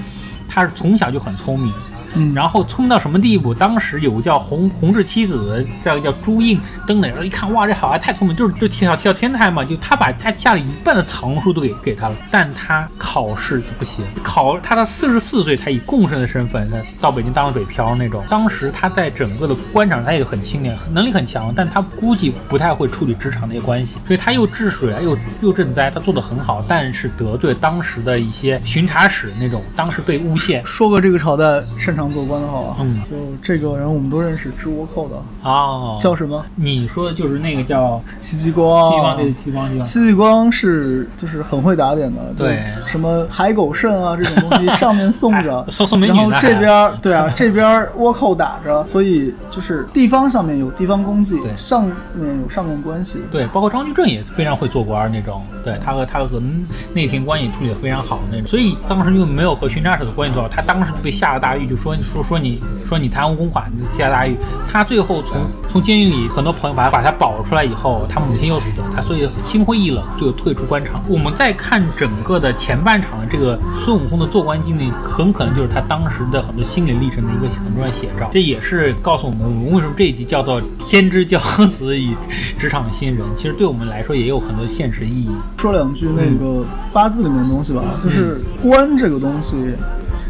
他是从小就很聪明。然后聪明到什么地步？当时有个叫弘弘治七子，叫叫朱印登的人，一看哇，这小孩太聪明，就是就跳跳天台嘛，就他把他家里一半的藏书都给给他了，但他考试不行，考他到四十四岁，他以贡生的身份，他到北京当了北漂那种。当时他在整个的官场，他也很清廉，能力很强，但他估计不太会处理职场那些关系，所以他又治水啊，又又赈灾，他做的很好，但是得罪当时的一些巡查使那种，当时被诬陷。说过这个朝代擅长。做官的话，嗯，就这个人我们都认识，织倭寇的。哦，叫什么？你说的就是那个叫戚继光，戚继光对戚继光，戚继光。是就是很会打点的，对，什么海狗肾啊这种东西上面送着，送送美女，然后这边对啊，这边倭寇打着，所以就是地方上面有地方功绩，对，上面有上面关系，对，包括张居正也非常会做官那种，对他和他和内廷关系处理的非常好的那种，所以当时就没有和巡查使的关系多好，他当时就被下了大狱，就说。说说你说你贪污公款，下大狱。他最后从从监狱里，很多朋友把他把他保出来以后，他母亲又死了，他所以心灰意冷，就退出官场。我们再看整个的前半场的这个孙悟空的做官经历，很可能就是他当时的很多心理历程的一个很重要的写照。这也是告诉我们，我们为什么这一集叫做“天之骄子与职场新人”。其实对我们来说也有很多现实意义。说两句那个八字里面的东西吧，就是官这个东西。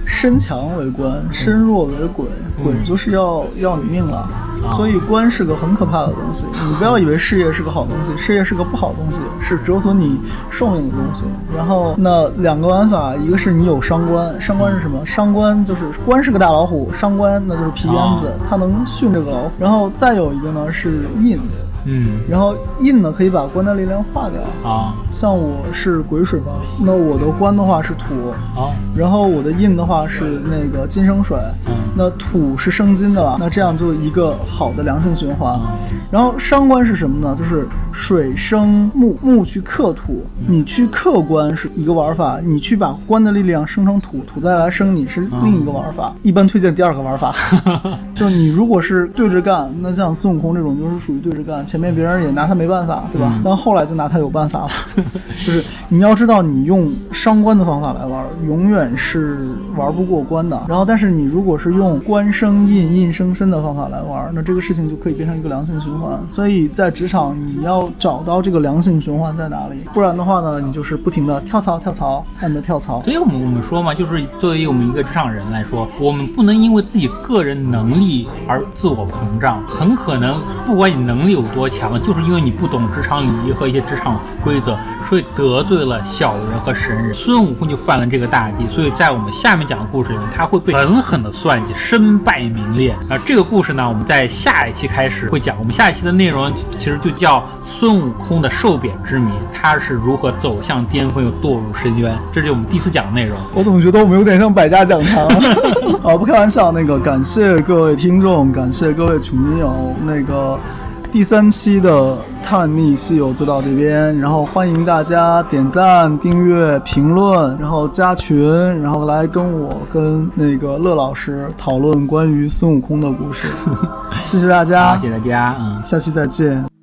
身强为官，身弱为鬼，鬼就是要要你命了。所以官是个很可怕的东西。你不要以为事业是个好东西，事业是个不好东西，是折损你寿命的东西。然后那两个玩法，一个是你有伤官，伤官是什么？伤官就是官是个大老虎，伤官那就是皮鞭子，它能训这个老虎。然后再有一个呢是印。嗯，然后印呢可以把官的力量化掉啊。像我是癸水嘛，那我的官的话是土。啊，然后我的印的话是那个金生水，那土是生金的，那这样就一个好的良性循环。然后伤官是什么呢？就是水生木，木去克土，你去克官是一个玩法，你去把官的力量生成土，土再来生你是另一个玩法。一般推荐第二个玩法，就是你如果是对着干，那像孙悟空这种就是属于对着干。前面别人也拿他没办法，对吧？但后来就拿他有办法了。就是你要知道，你用伤官的方法来玩，永远是玩不过关的。然后，但是你如果是用官生印、印生身的方法来玩，那这个事情就可以变成一个良性循环。所以在职场，你要找到这个良性循环在哪里，不然的话呢，你就是不停的跳槽、跳槽、按的跳槽。所以我们我们说嘛，就是作为我们一个职场人来说，我们不能因为自己个人能力而自我膨胀。很可能，不管你能力有多。强就是因为你不懂职场礼仪和一些职场规则，所以得罪了小人和神人。孙悟空就犯了这个大忌，所以在我们下面讲的故事里面，他会被狠狠的算计，身败名裂。啊，这个故事呢，我们在下一期开始会讲。我们下一期的内容其实就叫孙悟空的受贬之谜，他是如何走向巅峰又堕入深渊。这是我们第四讲的内容。我怎么觉得我们有点像百家讲坛？啊，不开玩笑，那个感谢各位听众，感谢各位群友，那个。第三期的探秘西游就到这边，然后欢迎大家点赞、订阅、评论，然后加群，然后来跟我跟那个乐老师讨论关于孙悟空的故事。谢谢大家，谢谢大家，嗯，下期再见。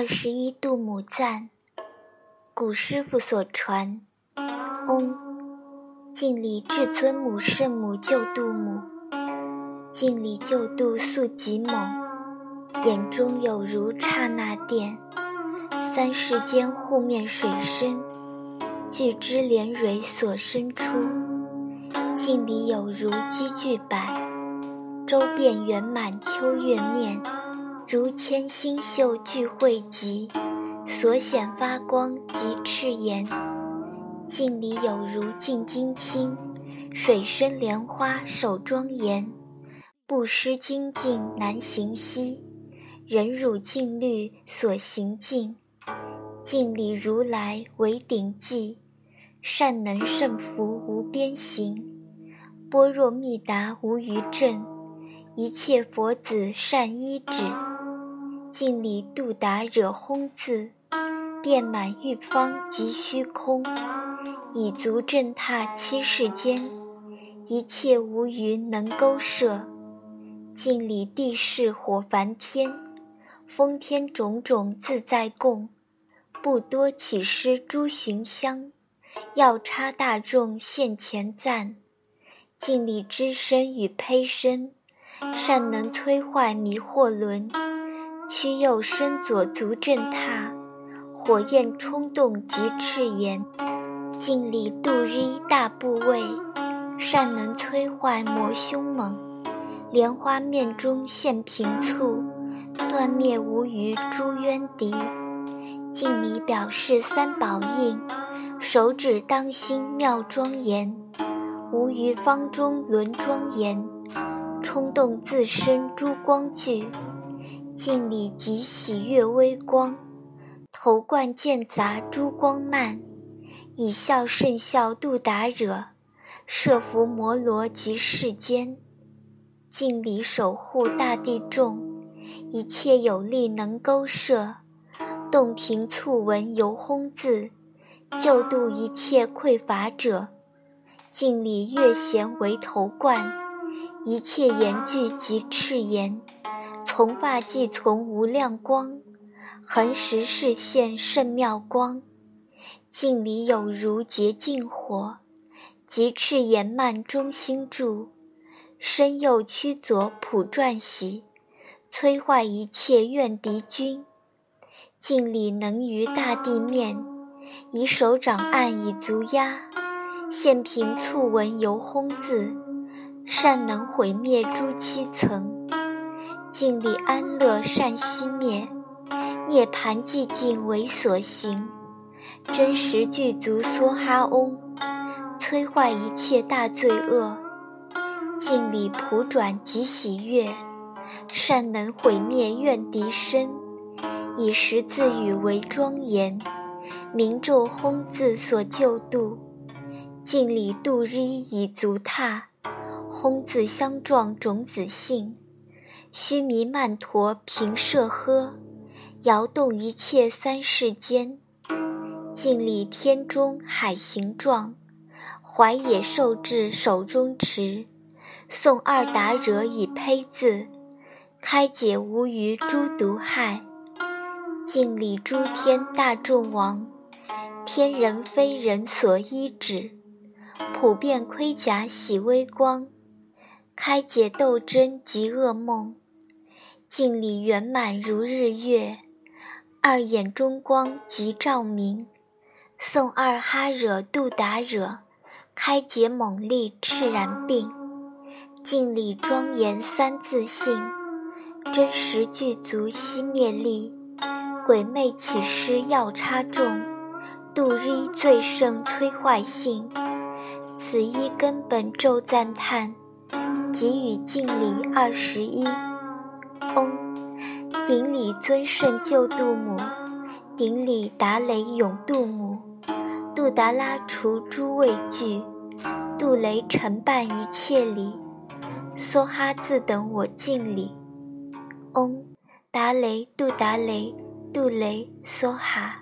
二十一度母赞，古师傅所传。嗡，敬礼至尊母圣母救度母，敬礼救度速极猛，眼中有如刹那电，三世间护面水深，巨之连蕊所生出，敬礼有如积聚柏，周遍圆满秋月面。如千星宿聚汇集，所显发光及赤炎。镜里有如镜金青，水深莲花手庄严。不失精进难行兮，忍辱净律所行尽。镜里如来为顶髻，善能胜福无边行。般若密达无余证，一切佛子善依止。镜里度达惹轰字，遍满玉方及虚空，以足震踏七世间，一切无余能勾摄。镜里地势火梵天，风天种种自在供，不多起施诸寻香，要差大众现前赞。镜里之身与胚身，善能摧坏迷惑轮。屈右身左足震踏，火焰冲动及赤炎，尽力度日大部位，善能摧坏魔凶猛。莲花面中现平簇，断灭无余诸冤敌。敬礼表示三宝印，手指当心妙庄严，无余方中轮庄严，冲动自身诸光聚。镜里即喜悦微光，头冠见杂珠光漫，以孝甚孝度达惹，摄伏摩罗及世间。镜里守护大地众，一切有力能勾摄，洞庭促闻游轰字，救度一切匮乏者。镜里月弦为头冠，一切言句及赤言。从发髻从无量光，恒时视现甚妙光。镜里有如洁净火，极赤延漫中心住。身右屈左普转喜，摧坏一切怨敌军。镜里能于大地面，以手掌按以足压，现平促闻游轰字，善能毁灭诸七层。静里安乐善息灭，涅盘寂静为所行。真实具足梭哈嗡，摧坏一切大罪恶。静里普转即喜悦，善能毁灭怨敌身。以十字语为庄严，明咒轰字所救度。静里度日以足踏，轰字相撞种子性。须弥曼陀平摄呵，摇动一切三世间。镜里天中海形状，怀野兽至手中持。诵二达惹以胚字，开解无余诸毒害。镜里诸天大众王，天人非人所依止，普遍盔甲喜微光，开解斗争及噩梦。镜里圆满如日月，二眼中光即照明。诵二哈惹度达惹，开解猛力赤然病。镜里庄严三自性，真实具足熄灭力。鬼魅起施要插众，度日最胜摧坏性。此一根本咒赞叹，给予镜里二十一。嗡，顶礼尊顺救度母，顶礼达雷永度母，杜达拉除诸畏惧，杜雷承办一切礼，梭哈自等我敬礼。嗡，达雷杜达雷杜雷梭哈。